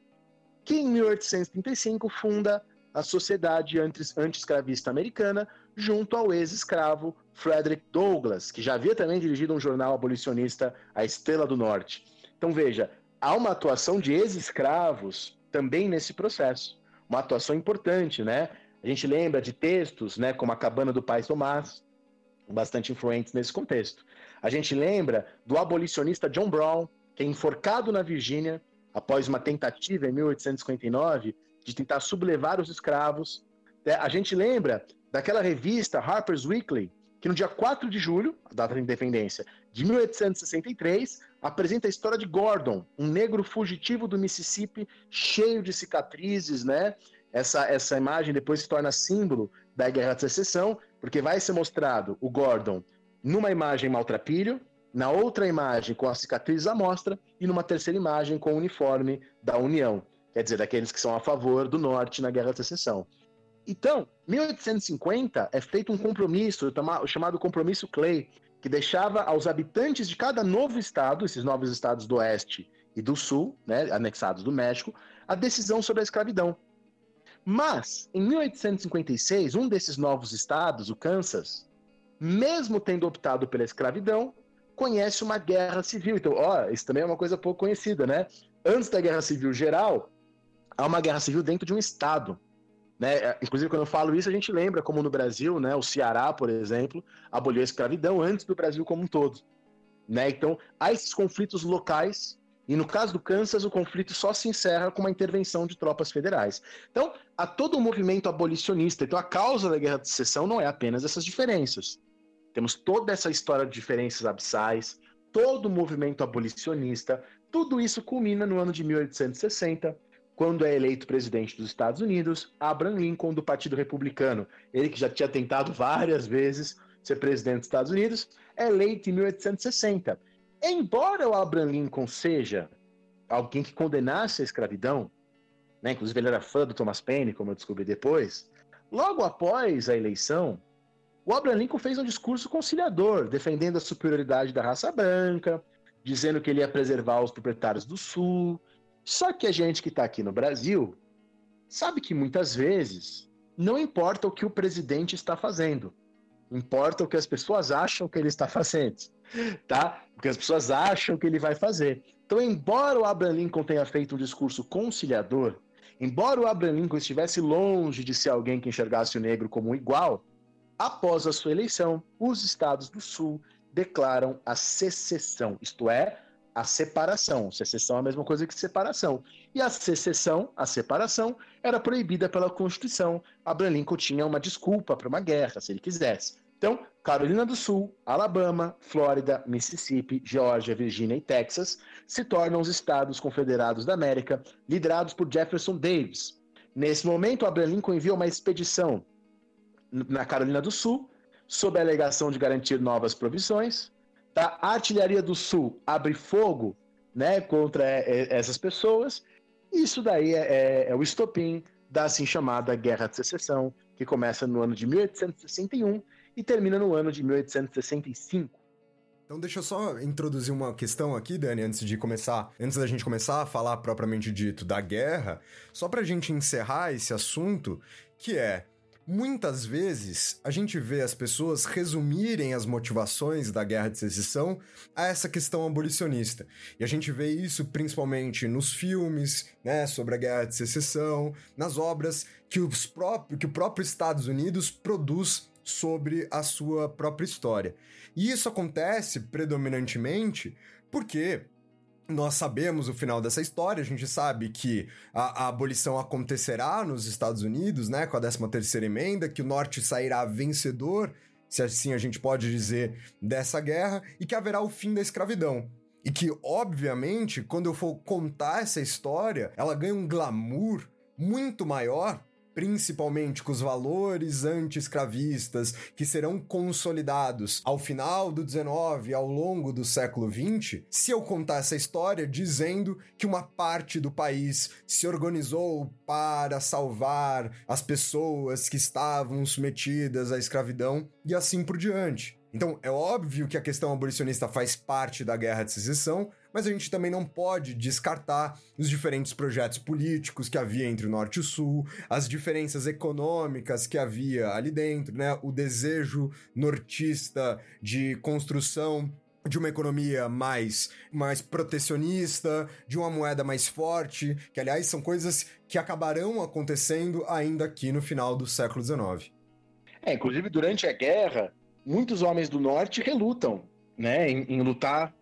que em 1835 funda a Sociedade Anti-Escravista Americana, junto ao ex-escravo Frederick Douglass, que já havia também dirigido um jornal abolicionista, A Estrela do Norte. Então veja, há uma atuação de ex-escravos também nesse processo. Uma atuação importante, né? A gente lembra de textos, né, como A Cabana do Pai Tomás, bastante influentes nesse contexto. A gente lembra do abolicionista John Brown, que é enforcado na Virgínia após uma tentativa em 1859 de tentar sublevar os escravos. É, a gente lembra daquela revista Harper's Weekly, que no dia 4 de julho, data da independência, de 1863, apresenta a história de Gordon, um negro fugitivo do Mississippi, cheio de cicatrizes, né? Essa, essa imagem depois se torna símbolo da Guerra de Secessão, porque vai ser mostrado o Gordon numa imagem maltrapilho, na outra imagem com a cicatriz à mostra e numa terceira imagem com o uniforme da União, quer dizer, daqueles que são a favor do Norte na Guerra de Secessão. Então, 1850 é feito um compromisso, chamado Compromisso Clay, que deixava aos habitantes de cada novo estado, esses novos estados do Oeste e do Sul, né, anexados do México, a decisão sobre a escravidão. Mas, em 1856, um desses novos estados, o Kansas, mesmo tendo optado pela escravidão, conhece uma guerra civil. Então, ó, isso também é uma coisa pouco conhecida, né? Antes da guerra civil geral, há uma guerra civil dentro de um estado. Né? É, inclusive, quando eu falo isso, a gente lembra como no Brasil, né, o Ceará, por exemplo, aboliu a escravidão antes do Brasil como um todo. Né? Então, há esses conflitos locais e no caso do Kansas, o conflito só se encerra com uma intervenção de tropas federais. Então, há todo um movimento abolicionista. Então, a causa da Guerra de Secessão não é apenas essas diferenças. Temos toda essa história de diferenças abissais, todo o movimento abolicionista. Tudo isso culmina no ano de 1860, quando é eleito presidente dos Estados Unidos, Abraham Lincoln, do Partido Republicano. Ele que já tinha tentado várias vezes ser presidente dos Estados Unidos, é eleito em 1860. Embora o Abraham Lincoln seja alguém que condenasse a escravidão, né? Inclusive ele era fã do Thomas Paine, como eu descobri depois. Logo após a eleição, o Abraham Lincoln fez um discurso conciliador, defendendo a superioridade da raça branca, dizendo que ele ia preservar os proprietários do Sul. Só que a gente que está aqui no Brasil sabe que muitas vezes não importa o que o presidente está fazendo, importa o que as pessoas acham que ele está fazendo, tá? O que as pessoas acham que ele vai fazer. Então, embora o Abraham Lincoln tenha feito um discurso conciliador, embora o Abraham Lincoln estivesse longe de ser alguém que enxergasse o negro como um igual, após a sua eleição, os estados do Sul declaram a secessão, isto é, a separação. Secessão é a mesma coisa que separação. E a secessão, a separação, era proibida pela Constituição. Abraham Lincoln tinha uma desculpa para uma guerra, se ele quisesse. Então, Carolina do Sul, Alabama, Flórida, Mississippi, Geórgia, Virgínia e Texas se tornam os estados confederados da América, liderados por Jefferson Davis. Nesse momento, Abraham Lincoln envia uma expedição na Carolina do Sul, sob a alegação de garantir novas provisões. A Artilharia do Sul abre fogo né, contra essas pessoas. Isso daí é, é, é o estopim da assim chamada Guerra de Secessão, que começa no ano de 1861 e termina no ano de 1865. Então deixa eu só introduzir uma questão aqui, Dani, antes de começar, antes da gente começar a falar propriamente dito da guerra, só pra gente encerrar esse assunto, que é Muitas vezes a gente vê as pessoas resumirem as motivações da guerra de secessão a essa questão abolicionista. E a gente vê isso principalmente nos filmes, né, sobre a guerra de secessão, nas obras que, os próprios, que o próprio Estados Unidos produz sobre a sua própria história. E isso acontece predominantemente porque nós sabemos o final dessa história, a gente sabe que a, a, abolição acontecerá nos Estados Unidos, né, com a 13ª emenda, que o norte sairá vencedor, se assim a gente pode dizer, dessa guerra, e que haverá o fim da escravidão. E que, obviamente, quando eu for contar essa história, ela ganha um glamour muito maior principalmente com os valores anti-escravistas que serão consolidados ao final do 19 e ao longo do século 20, se eu contar essa história dizendo que uma parte do país se organizou para salvar as pessoas que estavam submetidas à escravidão e assim por diante. Então, é óbvio que a questão abolicionista faz parte da guerra de secessão, mas a gente também não pode descartar os diferentes projetos políticos que havia entre o Norte e o Sul, as diferenças econômicas que havia ali dentro, né? O desejo nortista de construção de uma economia mais, mais protecionista, de uma moeda mais forte, que aliás são coisas que acabarão acontecendo ainda aqui no final do século XIX. É, inclusive durante a guerra, muitos homens do norte relutam, né, em, em lutar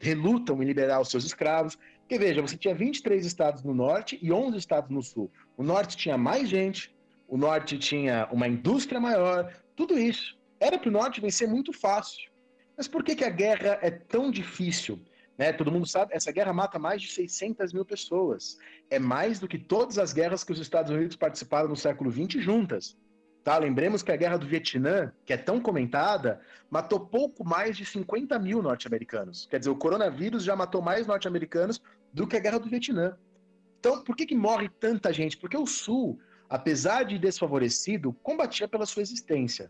relutam em liberar os seus escravos. Porque veja, você tinha 23 estados no norte e 11 estados no sul. O norte tinha mais gente, o norte tinha uma indústria maior, tudo isso. Era para o norte vencer muito fácil. Mas por que, que a guerra é tão difícil? Né? Todo mundo sabe, essa guerra mata mais de 600 mil pessoas. É mais do que todas as guerras que os Estados Unidos participaram no século XX juntas. Tá? Lembremos que a guerra do Vietnã, que é tão comentada, matou pouco mais de 50 mil norte-americanos. Quer dizer, o coronavírus já matou mais norte-americanos do que a guerra do Vietnã. Então, por que, que morre tanta gente? Porque o Sul, apesar de desfavorecido, combatia pela sua existência.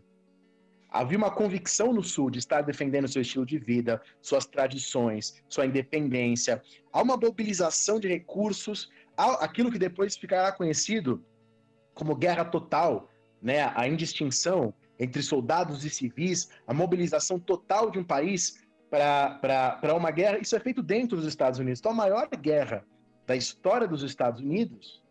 Havia uma convicção no Sul de estar defendendo seu estilo de vida, suas tradições, sua independência. Há uma mobilização de recursos, aquilo que depois ficará conhecido como guerra total, né, a indistinção entre soldados e civis, a mobilização total de um país para uma guerra, isso é feito dentro dos Estados Unidos. Então, a maior guerra da história dos Estados Unidos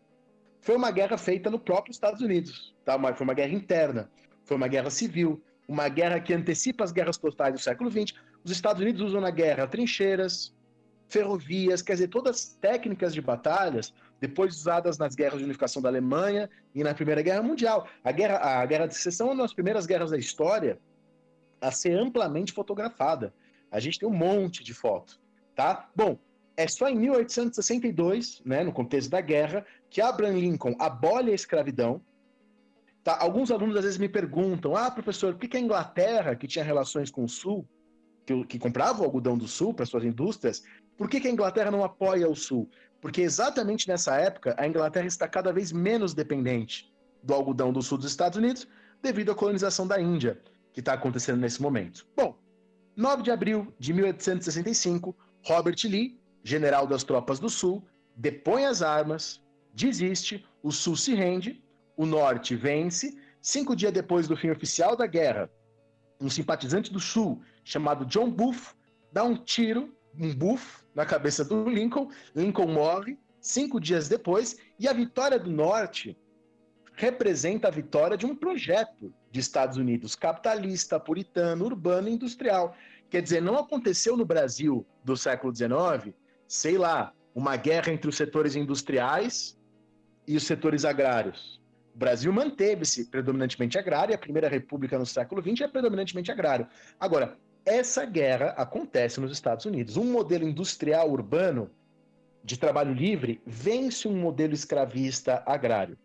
foi uma guerra feita no próprio Estados Unidos. Tá? Foi uma guerra interna, foi uma guerra civil, uma guerra que antecipa as guerras totais do século XX. Os Estados Unidos usam na guerra trincheiras, ferrovias, quer dizer, todas as técnicas de batalhas depois usadas nas guerras de unificação da Alemanha e na Primeira Guerra Mundial. A guerra, a guerra de secessão é uma das primeiras guerras da história a ser amplamente fotografada. A gente tem um monte de foto, tá? Bom, é só em 1862, né, no contexto da guerra, que Abraham Lincoln abole a escravidão. Tá? Alguns alunos às vezes me perguntam: ah, professor, por que a Inglaterra, que tinha relações com o Sul, que, que comprava o algodão do Sul para suas indústrias, Por que, que a Inglaterra não apoia o Sul? Porque exatamente nessa época, a Inglaterra está cada vez menos dependente do algodão do sul dos Estados Unidos devido à colonização da Índia, que está acontecendo nesse momento. Bom, 9 de abril de 1865, Robert Lee, general das tropas do Sul, depõe as armas, desiste, o Sul se rende, o Norte vence. Cinco dias depois do fim oficial da guerra, um simpatizante do Sul, chamado John Booth, dá um tiro, um buff, na cabeça do Lincoln. Lincoln morre cinco dias depois, e a vitória do Norte representa a vitória de um projeto de Estados Unidos capitalista, puritano, urbano e industrial. Quer dizer, não aconteceu no Brasil do século XIX, sei lá, uma guerra entre os setores industriais e os setores agrários. O Brasil manteve-se predominantemente agrário, a Primeira República no século XX é predominantemente agrário. Agora, essa guerra acontece nos Estados Unidos. Um modelo industrial urbano de trabalho livre vence um modelo escravista agrário.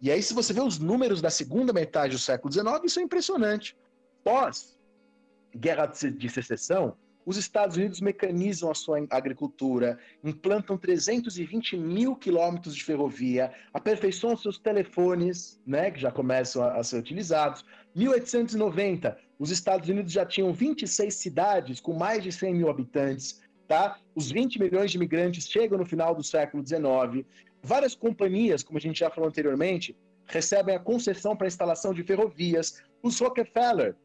E aí, se você vê os números da segunda metade do século XIX, isso é impressionante. Pós guerra de secessão, os Estados Unidos mecanizam a sua agricultura, implantam 320 mil quilômetros de ferrovia, aperfeiçoam seus telefones, né, que já começam a, a ser utilizados. 1890, os Estados Unidos já tinham 26 cidades com mais de 100 mil habitantes. Tá? Os 20 milhões de imigrantes chegam no final do século XIX. Várias companhias, como a gente já falou anteriormente, recebem a concessão para a instalação de ferrovias. Os Rockefeller,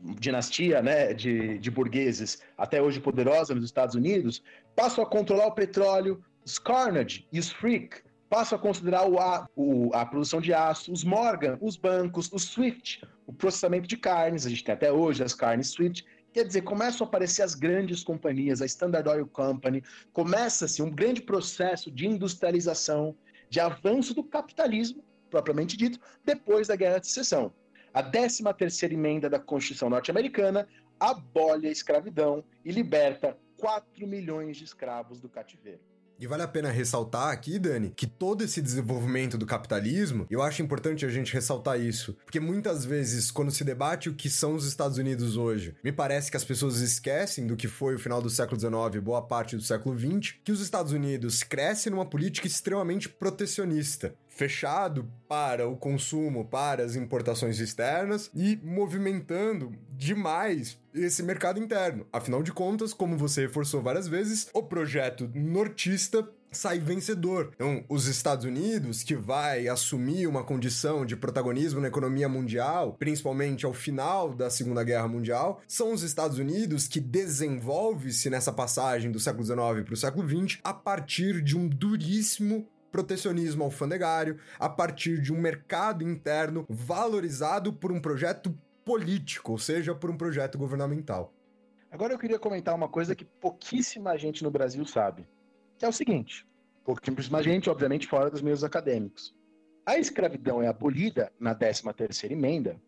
dinastia né, de, de burgueses até hoje poderosa nos Estados Unidos, passam a controlar o petróleo, os Carnegie e os Frick passam a considerar o, a, o, a produção de aço, os Morgan, os bancos, o Swift, o processamento de carnes, a gente tem até hoje as carnes Swift, quer dizer, começam a aparecer as grandes companhias, a Standard Oil Company, começa-se um grande processo de industrialização, de avanço do capitalismo, propriamente dito, depois da Guerra de Secessão. A 13 terceira emenda da Constituição norte-americana abole a escravidão e liberta 4 milhões de escravos do cativeiro. E vale a pena ressaltar aqui, Dani, que todo esse desenvolvimento do capitalismo, eu acho importante a gente ressaltar isso, porque muitas vezes, quando se debate o que são os Estados Unidos hoje, me parece que as pessoas esquecem do que foi o final do século XIX e boa parte do século XX, que os Estados Unidos crescem numa política extremamente protecionista fechado para o consumo, para as importações externas e movimentando demais esse mercado interno. Afinal de contas, como você reforçou várias vezes, o projeto nortista sai vencedor. Então, os Estados Unidos, que vai assumir uma condição de protagonismo na economia mundial, principalmente ao final da Segunda Guerra Mundial, são os Estados Unidos que desenvolve-se nessa passagem do século XIX para o século XX a partir de um duríssimo protecionismo alfandegário a partir de um mercado interno valorizado por um projeto político, ou seja, por um projeto governamental. Agora eu queria comentar uma coisa que pouquíssima gente no Brasil sabe, que é o seguinte: pouquíssima gente, obviamente, fora dos meios acadêmicos. A escravidão é abolida na 13ª emenda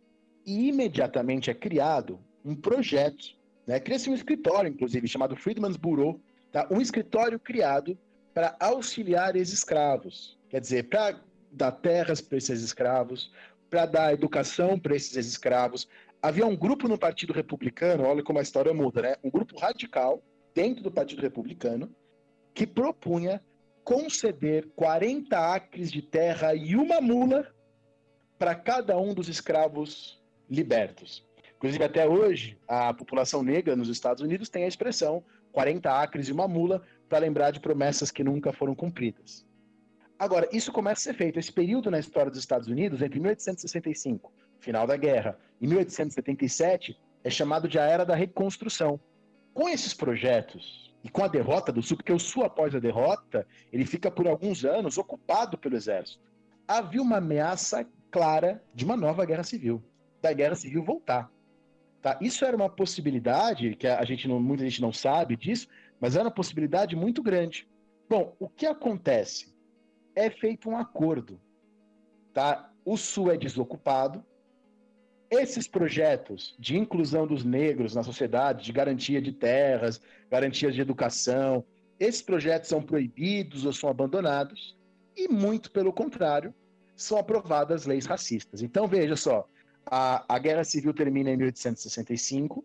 e imediatamente é criado um projeto, né? Cria-se um escritório, inclusive, chamado Freedman's Bureau, tá? um escritório criado para auxiliar esses escravos. Quer dizer, para dar terras para esses escravos, para dar educação para esses escravos. Havia um grupo no Partido Republicano, olha como a história muda, né? Um grupo radical dentro do Partido Republicano que propunha conceder 40 acres de terra e uma mula para cada um dos escravos libertos. Inclusive, até hoje, a população negra nos Estados Unidos tem a expressão 40 acres e uma mula, para lembrar de promessas que nunca foram cumpridas. Agora, isso começa a ser feito. Esse período na história dos Estados Unidos, entre 1865, final da guerra, e 1877, é chamado de a Era da Reconstrução. Com esses projetos e com a derrota do Sul, porque o Sul, após a derrota, ele fica por alguns anos ocupado pelo exército. Havia uma ameaça clara de uma nova guerra civil, da guerra civil voltar. Tá? Isso era uma possibilidade, que a gente não, muita gente não sabe disso, mas era uma possibilidade muito grande. Bom, o que acontece? É feito um acordo. Tá? O Sul é desocupado. Esses projetos de inclusão dos negros na sociedade, de garantia de terras, garantias de educação, esses projetos são proibidos ou são abandonados, e muito pelo contrário, são aprovadas leis racistas. Então veja só, a, a Guerra Civil termina em 1865,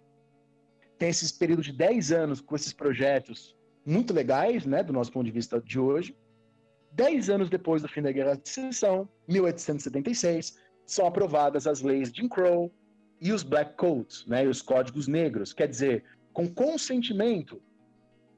tem esses períodos de 10 anos com esses projetos muito legais, né, do nosso ponto de vista de hoje. Dez anos depois do fim da Guerra de Secessão, 1876, são aprovadas as leis Jim Crow e os Black Codes, né, e os códigos negros. Quer dizer, com consentimento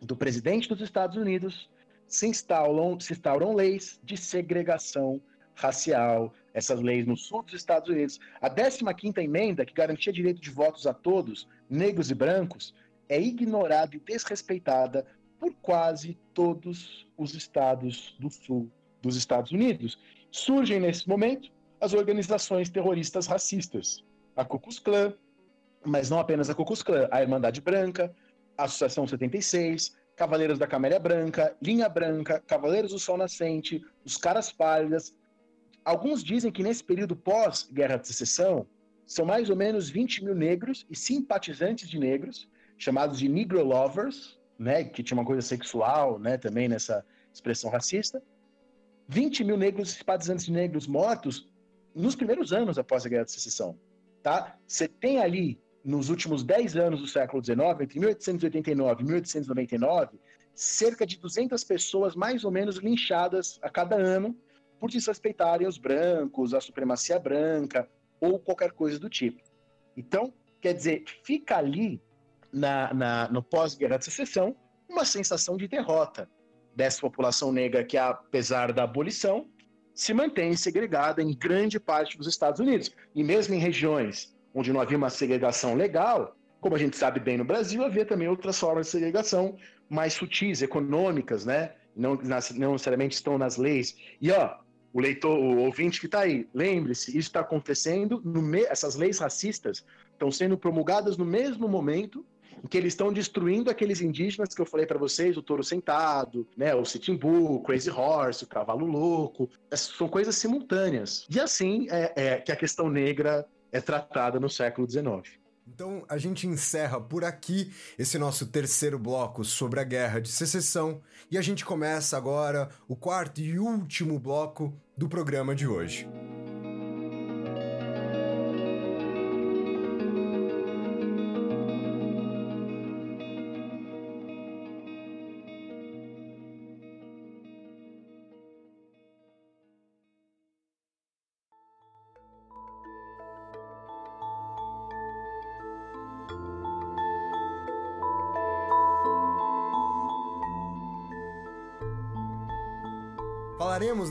do presidente dos Estados Unidos, se instauram, se instauram leis de segregação racial, essas leis no sul dos Estados Unidos. A 15ª emenda, que garantia direito de votos a todos, negros e brancos, é ignorada e desrespeitada por quase todos os estados do sul dos Estados Unidos. Surgem nesse momento as organizações terroristas racistas, a Ku Klux Klan, mas não apenas a Ku Klux Klan, a Irmandade Branca, a Associação 76, Cavaleiros da Camélia Branca, Linha Branca, Cavaleiros do Sol Nascente, os Caras Pálidas. Alguns dizem que nesse período pós-Guerra de Secessão, são mais ou menos 20 mil negros e simpatizantes de negros, chamados de Negro Lovers, né, que tinha uma coisa sexual né, também nessa expressão racista. 20 mil negros e simpatizantes de negros mortos nos primeiros anos após a Guerra de Secessão. Tá? Você tem ali nos últimos 10 anos do século XIX, entre 1889 e 1899, cerca de 200 pessoas mais ou menos linchadas a cada ano por desrespeitarem os brancos, a supremacia branca ou qualquer coisa do tipo. Então, quer dizer, fica ali na, na no pós-guerra de secessão uma sensação de derrota dessa população negra que, apesar da abolição, se mantém segregada em grande parte dos Estados Unidos. E mesmo em regiões onde não havia uma segregação legal, como a gente sabe bem no Brasil, havia também outras formas de segregação mais sutis, econômicas, né? Não, não necessariamente estão nas leis. E ó, o leitor, o ouvinte que está aí, lembre-se, isso está acontecendo, me... essas leis racistas estão sendo promulgadas no mesmo momento em que eles estão destruindo aqueles indígenas que eu falei para vocês, o touro sentado, né, o sitting bull, o crazy horse, o cavalo louco, essas são coisas simultâneas. E assim é, é que a questão negra é tratada no século XIX. Então a gente encerra por aqui esse nosso terceiro bloco sobre a Guerra de Secessão e a gente começa agora o quarto e último bloco do programa de hoje.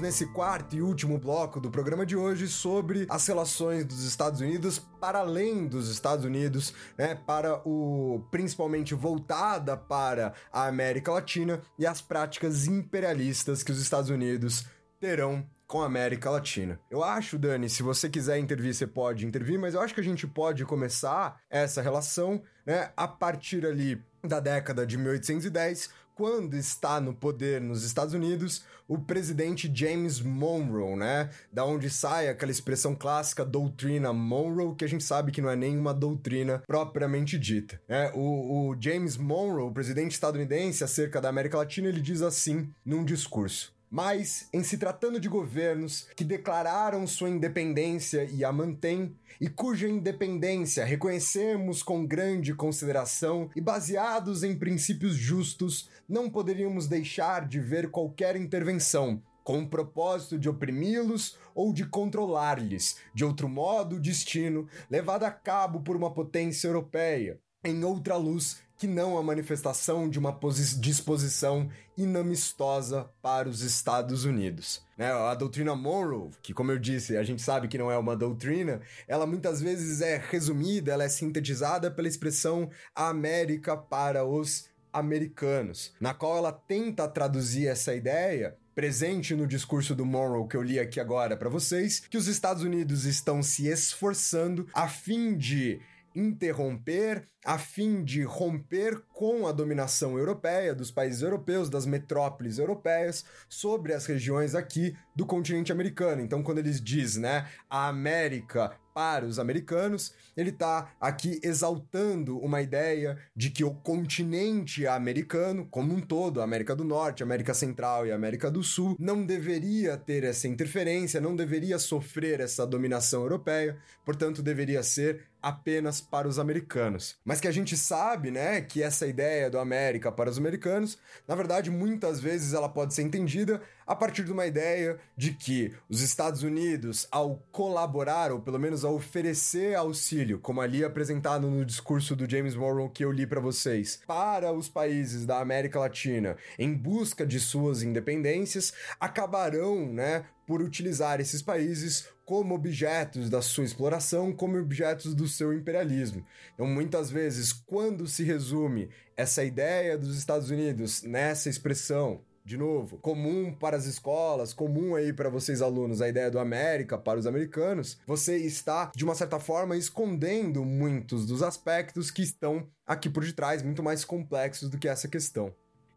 Nesse quarto e último bloco do programa de hoje sobre as relações dos Estados Unidos para além dos Estados Unidos, né, para o principalmente voltada para a América Latina e as práticas imperialistas que os Estados Unidos terão com a América Latina. Eu acho, Dani, se você quiser intervir, você pode intervir, mas eu acho que a gente pode começar essa relação, né, a partir ali da década de 1810, quando está no poder nos Estados Unidos o presidente James Monroe, né? Da onde sai aquela expressão clássica doutrina Monroe, que a gente sabe que não é nenhuma doutrina propriamente dita. Né? O, o James Monroe, o presidente estadunidense acerca da América Latina, ele diz assim num discurso. Mas, em se tratando de governos que declararam sua independência e a mantêm, e cuja independência reconhecemos com grande consideração e baseados em princípios justos, não poderíamos deixar de ver qualquer intervenção, com o propósito de oprimi-los ou de controlar-lhes, de outro modo, o destino, levado a cabo por uma potência europeia, em outra luz que não a manifestação de uma disposição inamistosa para os Estados Unidos. Né? A doutrina Monroe, que como eu disse, a gente sabe que não é uma doutrina, ela muitas vezes é resumida, ela é sintetizada pela expressão América para os americanos, na qual ela tenta traduzir essa ideia presente no discurso do Monroe que eu li aqui agora para vocês, que os Estados Unidos estão se esforçando a fim de interromper a fim de romper com a dominação europeia dos países europeus, das metrópoles europeias sobre as regiões aqui do continente americano. Então, quando eles diz, né, a América para os americanos, ele está aqui exaltando uma ideia de que o continente americano, como um todo, América do Norte, América Central e América do Sul, não deveria ter essa interferência, não deveria sofrer essa dominação europeia, portanto, deveria ser apenas para os americanos. Mas que a gente sabe, né, que essa ideia do América para os americanos, na verdade, muitas vezes ela pode ser entendida a partir de uma ideia de que os Estados Unidos, ao colaborar, ou pelo menos ao oferecer auxílio, como ali apresentado no discurso do James Morrow que eu li para vocês, para os países da América Latina em busca de suas independências, acabarão, né, por utilizar esses países como objetos da sua exploração, como objetos do seu imperialismo. Então, muitas vezes, quando se resume essa ideia dos Estados Unidos nessa expressão, de novo, comum para as escolas, comum aí para vocês alunos, a ideia do América para os americanos, você está, de uma certa forma, escondendo muitos dos aspectos que estão aqui por detrás, muito mais complexos do que essa questão.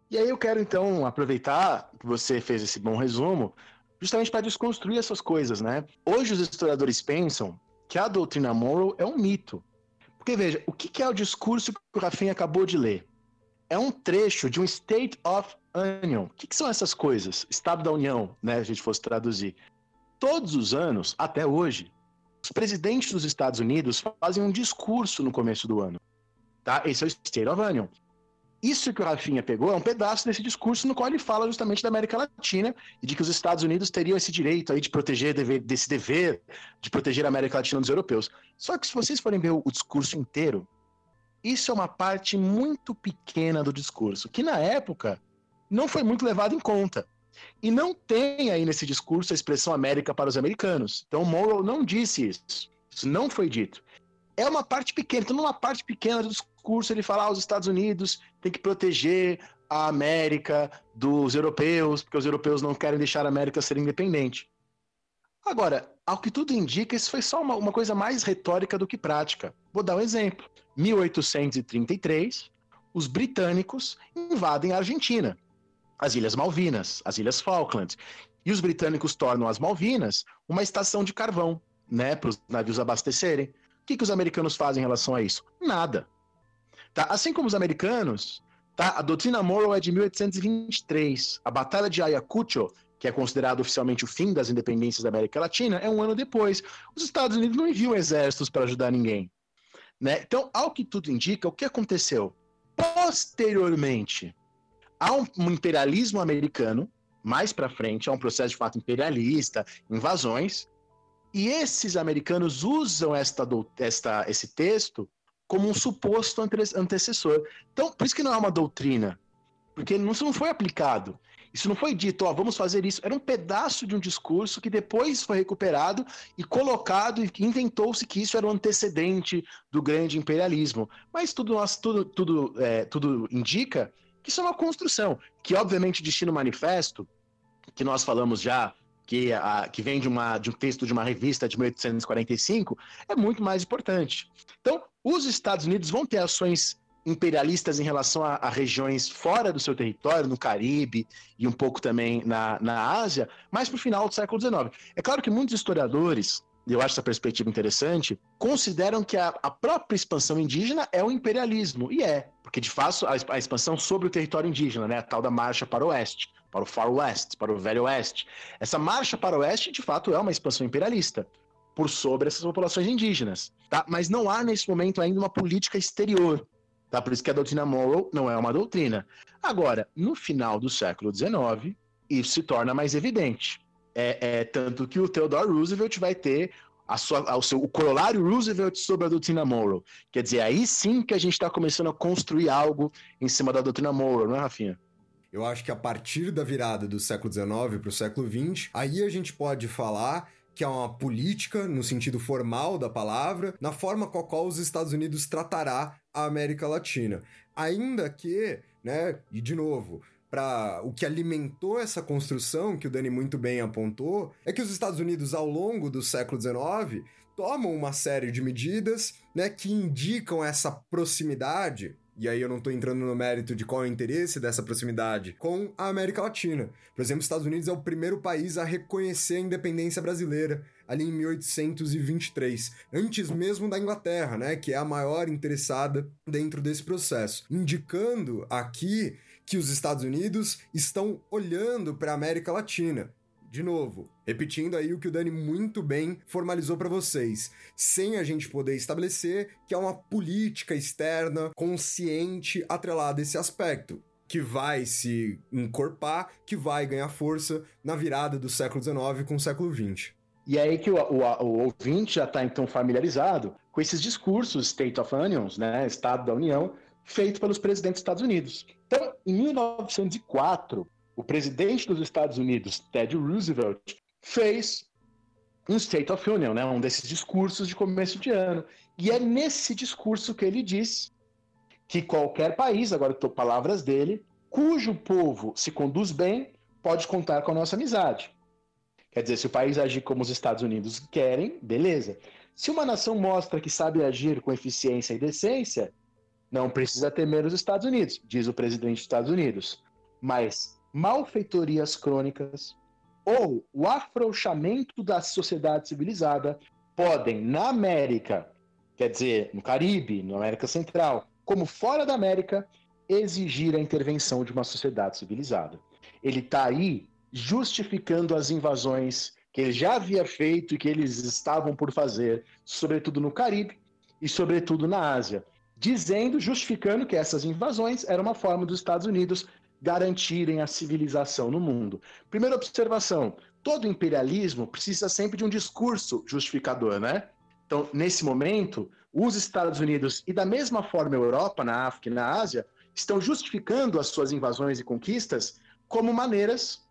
E aí eu quero então aproveitar que você fez esse bom resumo justamente para desconstruir essas coisas, né? Hoje os historiadores pensam que a doutrina Monroe é um mito. Porque veja, o que é o discurso que o Rafinha acabou de ler? É um trecho de um State of Union. O que são essas coisas? Estado da União, né? Se a gente fosse traduzir. Todos os anos, até hoje, os presidentes dos Estados Unidos fazem um discurso no começo do ano. Tá? Esse é o State of Union. Isso que o Rafinha pegou é um pedaço desse discurso no qual ele fala justamente da América Latina e de que os Estados Unidos teriam esse direito aí de proteger, desse dever de proteger a América Latina dos europeus. Só que se vocês forem ver o discurso inteiro, isso é uma parte muito pequena do discurso, que na época não foi muito levado em conta. E não tem aí nesse discurso a expressão América para os americanos. Então Morrow não disse isso. Isso não foi dito. É uma parte pequena. Então, numa parte pequena do discurso, ele fala: ah, os Estados Unidos têm que proteger a América dos europeus, porque os europeus não querem deixar a América ser independente. Agora, ao que tudo indica, isso foi só uma, uma coisa mais retórica do que prática. Vou dar um exemplo. 1833, os britânicos invadem a Argentina, as Ilhas Malvinas, as Ilhas Falklands. E os britânicos tornam as Malvinas uma estação de carvão, né, para os navios abastecerem. O que, que os americanos fazem em relação a isso? Nada. Tá? Assim como os americanos, tá? a doutrina Morrow é de 1823. A Batalha de Ayacucho, que é considerado oficialmente o fim das independências da América Latina, é um ano depois. Os Estados Unidos não enviam exércitos para ajudar ninguém. Né? Então, ao que tudo indica, o que aconteceu? Posteriormente, há um, um imperialismo americano, mais para frente, há um processo de fato imperialista, invasões, e esses americanos usam esta, esta, esse texto como um suposto antecessor. Então, por isso que não é uma doutrina, porque isso não foi aplicado. Isso não foi dito, ó, vamos fazer isso. Era um pedaço de um discurso que depois foi recuperado e colocado e inventou-se que isso era o antecedente do grande imperialismo. Mas tudo, tudo, tudo, é, tudo indica que isso é uma construção, que obviamente o Destino Manifesto, que nós falamos já, que, a, que vem de, uma, de um texto de uma revista de 1845, é muito mais importante. Então, os Estados Unidos vão ter ações imperialistas em relação a, a, regiões fora do seu território, no Caribe e um pouco também na, na Ásia, mas para o final do século XIX. É claro que muitos historiadores, e eu acho essa perspectiva interessante, consideram que a, a própria expansão indígena é o imperialismo, e é, porque de fato a, a expansão sobre o território indígena, né, a tal da marcha para o oeste, para o Far West, para o Velho Oeste. Essa marcha para o oeste, de fato, é uma expansão imperialista por sobre essas populações indígenas, tá? Mas não há nesse momento ainda uma política exterior Tá? Por isso que a doutrina Morrow não é uma doutrina. Agora, no final do século XIX, isso se torna mais evidente. É, é tanto que o Theodore Roosevelt vai ter a sua, seu, o corolário Roosevelt sobre a doutrina Morrow. Quer dizer, aí sim que a gente está começando a construir algo em cima da doutrina Morrow, não é, Rafinha? Eu acho que a partir da virada do século XIX para o século XX, aí a gente pode falar que é uma política, no sentido formal da palavra, na forma com a qual os Estados Unidos tratará a América Latina. Ainda que, né, e de novo, para o que alimentou essa construção, que o Dani muito bem apontou, é que os Estados Unidos, ao longo do século XIX, tomam uma série de medidas né, que indicam essa proximidade e aí eu não estou entrando no mérito de qual é o interesse dessa proximidade com a América Latina. Por exemplo, os Estados Unidos é o primeiro país a reconhecer a independência brasileira. ali em 1823, antes mesmo da Inglaterra, né, que é a maior interessada dentro desse processo, indicando aqui que os Estados Unidos estão olhando para a América Latina. De novo, repetindo aí o que o Dani muito bem formalizou para vocês, sem a gente poder estabelecer que é uma política externa consciente atrelada a esse aspecto que vai se encorpar, que vai ganhar força na virada do século XIX com o século XX. E é aí que o, o, o ouvinte já está então familiarizado com esses discursos State of Unions, né, Estado da União, feito pelos presidentes dos Estados Unidos. Então, em 1904, o presidente dos Estados Unidos, Ted Roosevelt, fez um State of Union, né, um desses discursos de começo de ano. E é nesse discurso que ele diz que qualquer país, agora estou palavras dele, cujo povo se conduz bem, pode contar com a nossa amizade. Quer dizer, se o país agir como os Estados Unidos querem, beleza. Se uma nação mostra que sabe agir com eficiência e decência, não precisa temer os Estados Unidos, diz o presidente dos Estados Unidos. Mas malfeitorias crônicas ou o afrouxamento da sociedade civilizada podem, na América, quer dizer, no Caribe, na América Central, como fora da América, exigir a intervenção de uma sociedade civilizada. Ele está aí justificando as invasões que ele já havia feito e que eles estavam por fazer, sobretudo no Caribe e sobretudo na Ásia, dizendo, justificando que essas invasões eram uma forma dos Estados Unidos garantirem a civilização no mundo. Primeira observação: todo imperialismo precisa sempre de um discurso justificador, né? Então, nesse momento, os Estados Unidos e da mesma forma a Europa, na África e na Ásia, estão justificando as suas invasões e conquistas como maneiras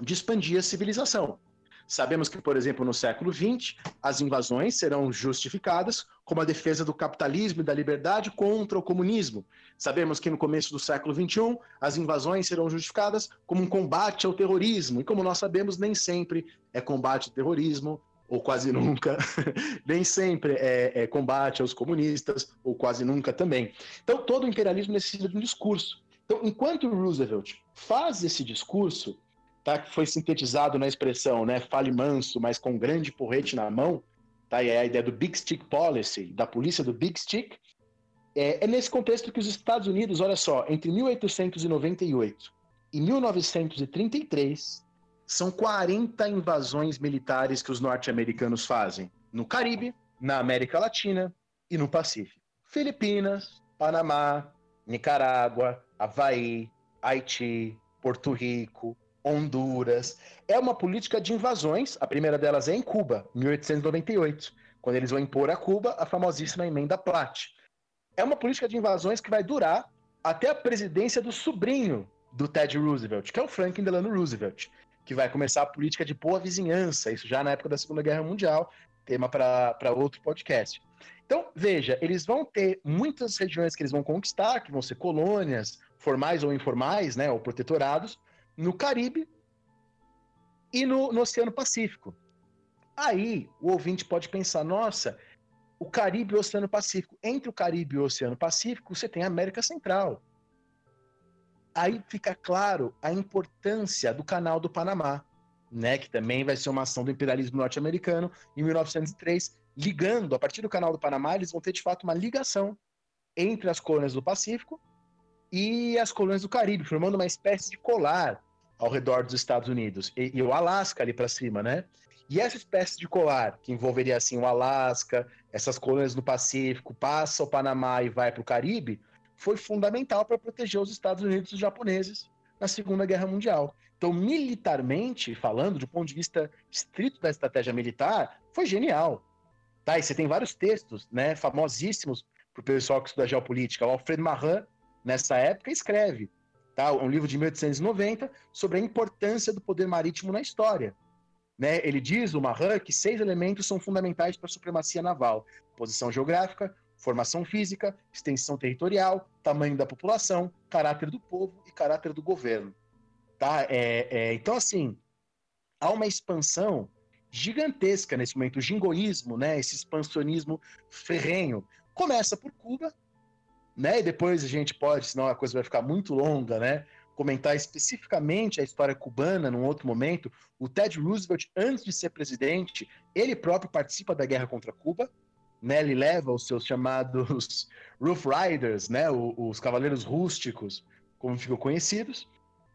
de expandir a civilização. Sabemos que, por exemplo, no século XX, as invasões serão justificadas como a defesa do capitalismo e da liberdade contra o comunismo. Sabemos que no começo do século XXI, as invasões serão justificadas como um combate ao terrorismo. E como nós sabemos, nem sempre é combate ao terrorismo, ou quase nunca, nem sempre é, é, combate aos comunistas, ou quase nunca também. Então, todo o imperialismo necessita de um discurso. Então, enquanto Roosevelt faz esse discurso, tá, que foi sintetizado na expressão, né, fale manso, mas com grande porrete na mão, tá, e é a ideia do Big Stick Policy, da polícia do Big Stick, é, é nesse contexto que os Estados Unidos, olha só, entre 1898 e 1933, são 40 invasões militares que os norte-americanos fazem no Caribe, na América Latina e no Pacífico. Filipinas, Panamá, Nicarágua, Havaí, Haiti, Porto Rico, Honduras. É uma política de invasões. A primeira delas é em Cuba, 1898, quando eles vão impor a Cuba a famosíssima emenda Platt. É uma política de invasões que vai durar até a presidência do sobrinho do Ted Roosevelt, que é o Franklin Delano Roosevelt que vai começar a política de boa vizinhança, isso já na época da Segunda Guerra Mundial, tema para outro podcast. Então, veja, eles vão ter muitas regiões que eles vão conquistar, que vão ser colônias, formais ou informais, né, ou protetorados, no Caribe e no, no Oceano Pacífico. Aí, o ouvinte pode pensar, nossa, o Caribe e o Oceano Pacífico. Entre o Caribe e o Oceano Pacífico, você tem a América Central aí fica claro a importância do Canal do Panamá, né, que também vai ser uma ação do imperialismo norte-americano em 1903, ligando, a partir do Canal do Panamá, eles vão ter de fato uma ligação entre as colônias do Pacífico e as colônias do Caribe, formando uma espécie de colar ao redor dos Estados Unidos e, e o Alasca ali para cima, né? E essa espécie de colar, que envolveria assim o Alasca, essas colônias do Pacífico, passa o Panamá e vai para o Caribe, foi fundamental para proteger os Estados Unidos dos japoneses na Segunda Guerra Mundial. Então, militarmente falando, do ponto de vista estrito da estratégia militar, foi genial. Tá? E você tem vários textos né, famosíssimos para o pessoal que estuda geopolítica. O Alfred Marin, nessa época, escreve tá? um livro de 1890 sobre a importância do poder marítimo na história. Né? Ele diz, o Marin, que seis elementos são fundamentais para a supremacia naval: posição geográfica, formação física, extensão territorial, tamanho da população, caráter do povo e caráter do governo. Tá? É, é, então, assim, há uma expansão gigantesca nesse momento, o jingoísmo, né, esse expansionismo ferrenho. Começa por Cuba, né, e depois a gente pode, senão a coisa vai ficar muito longa, né, comentar especificamente a história cubana num outro momento. O Ted Roosevelt, antes de ser presidente, Ele próprio participa da guerra contra Cuba, né? Ele leva os seus chamados Rough Riders, né? Os cavaleiros rústicos, como ficam conhecidos.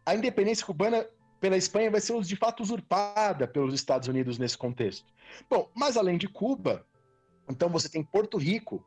A independência cubana pela Espanha vai ser de fato usurpada pelos Estados Unidos nesse contexto. Bom, mas além de Cuba, então você tem Porto Rico,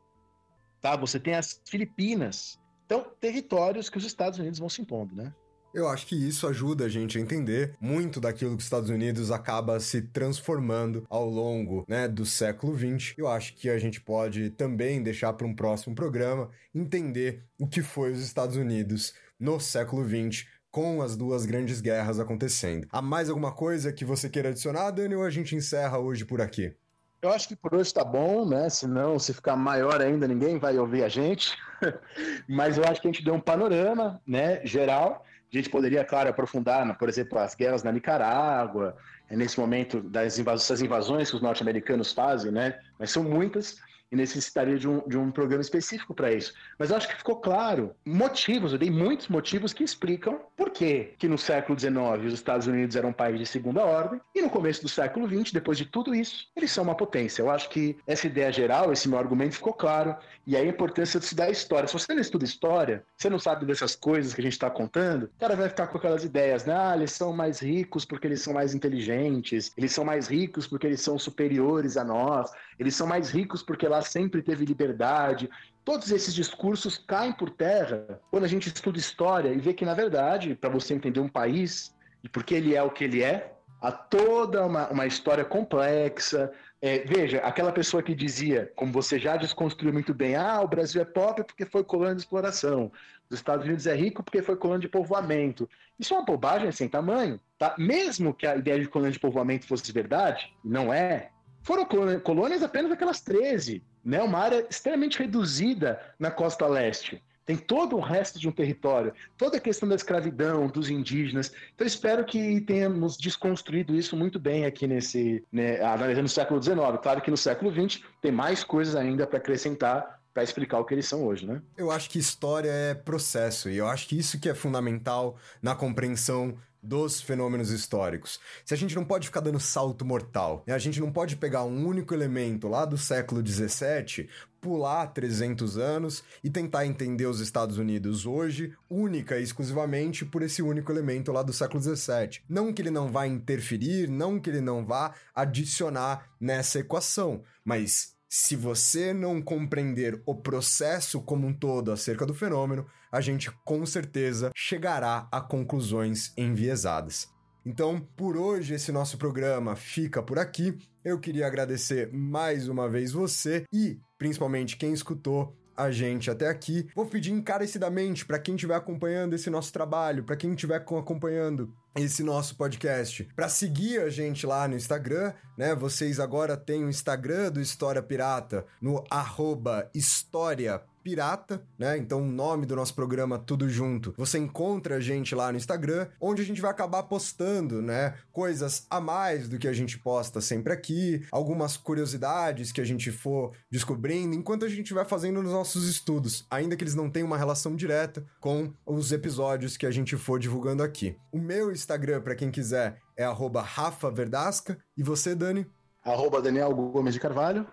tá? Você tem as Filipinas. Então, territórios que os Estados Unidos vão se impondo, né? Eu acho que isso ajuda a gente a entender muito daquilo que os Estados Unidos acaba se transformando ao longo né, do século XX. Eu acho que a gente pode também deixar para um próximo programa entender o que foi os Estados Unidos no século XX com as duas grandes guerras acontecendo. Há mais alguma coisa que você queira adicionar, Dani, ou a gente encerra hoje por aqui? Eu acho que por hoje tá bom, né? Senão, se ficar maior ainda, ninguém vai ouvir a gente. Mas eu acho que a gente deu um panorama, né, geral. A gente poderia, claro, aprofundar, por exemplo, as guerras na Nicarágua, nesse momento das invasões, invasões que os norte-americanos fazem, né? Mas são muitas e necessitaria de um, de um programa específico para isso. Mas eu acho que ficou claro motivos, eu dei muitos motivos que explicam por que que no século XIX os Estados Unidos eram um país de segunda ordem e no começo do século XX, depois de tudo isso, eles são uma potência. Eu acho que essa ideia geral, esse meu argumento ficou claro e aí a importância de estudar história. Se você não estuda história, você não sabe dessas coisas que a gente está contando, o cara vai ficar com aquelas ideias, né? Ah, eles são mais ricos porque eles são mais inteligentes, eles são mais ricos porque eles são superiores a nós, eles são mais ricos porque lá sempre teve liberdade. Todos esses discursos caem por terra quando a gente estuda história e vê que, na verdade, para você entender um país e por que ele é o que ele é, há toda uma, uma história complexa. É, veja, aquela pessoa que dizia, como você já desconstruiu muito bem, ah, o Brasil é pobre porque foi colônia de exploração, os Estados Unidos é rico porque foi colônia de povoamento. Isso é uma bobagem sem tamanho, tá? Mesmo que a ideia de colônia de povoamento fosse verdade, não é, foram colônias apenas aquelas 13, né? Uma área extremamente reduzida na costa leste. Tem todo o resto de um território, toda a questão da escravidão, dos indígenas. Então, espero que tenhamos desconstruído isso muito bem aqui nesse, né, analisando o século XIX. Claro que no século XX tem mais coisas ainda para acrescentar para explicar o que eles são hoje, né? Eu acho que história é processo e eu acho que isso que é fundamental na compreensão dos fenômenos históricos. Se a gente não pode ficar dando salto mortal, né? a gente não pode pegar um único elemento lá do século 17, pular 300 anos e tentar entender os Estados Unidos hoje, única e exclusivamente por esse único elemento lá do século 17. Não que ele não vá interferir, não que ele não vá adicionar nessa equação, mas se você não compreender o processo como um todo acerca do fenômeno, a gente com certeza chegará a conclusões enviesadas. Então, por hoje, esse nosso programa fica por aqui. Eu queria agradecer mais uma vez você e principalmente quem escutou a gente até aqui. Vou pedir encarecidamente para quem estiver acompanhando esse nosso trabalho, para quem estiver acompanhando esse nosso podcast. Para seguir a gente lá no Instagram, né? Vocês agora têm o Instagram do História Pirata no arroba História Pirata, né? Então, o nome do nosso programa tudo junto. Você encontra a gente lá no Instagram, onde a gente vai acabar postando, né? Coisas a mais do que a gente posta sempre aqui, algumas curiosidades que a gente for descobrindo enquanto a gente vai fazendo nos nossos estudos, ainda que eles não tenham uma relação direta com os episódios que a gente for divulgando aqui. O meu Instagram, para quem quiser, é @rafa_verdasca e você, Dani? Arroba Daniel Gomes de Carvalho.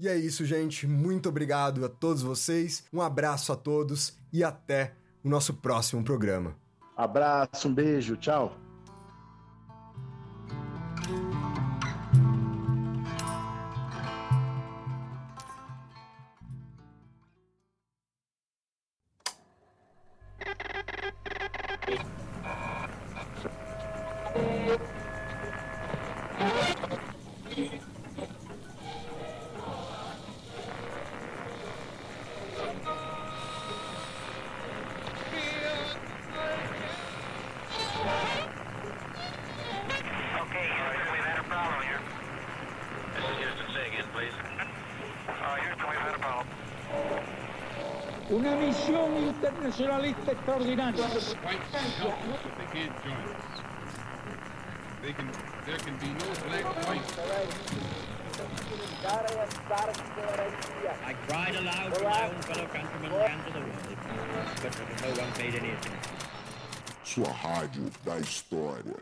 E é isso, gente. Muito obrigado a todos vocês. Um abraço a todos e até o nosso próximo programa. Abraço, um beijo, tchau. Internacionalista extraordinaria. White help if they can't join us. They can, there can be no black white. I cried aloud to my own fellow countrymen and to the world, but no one paid any attention. Sua rádio da história.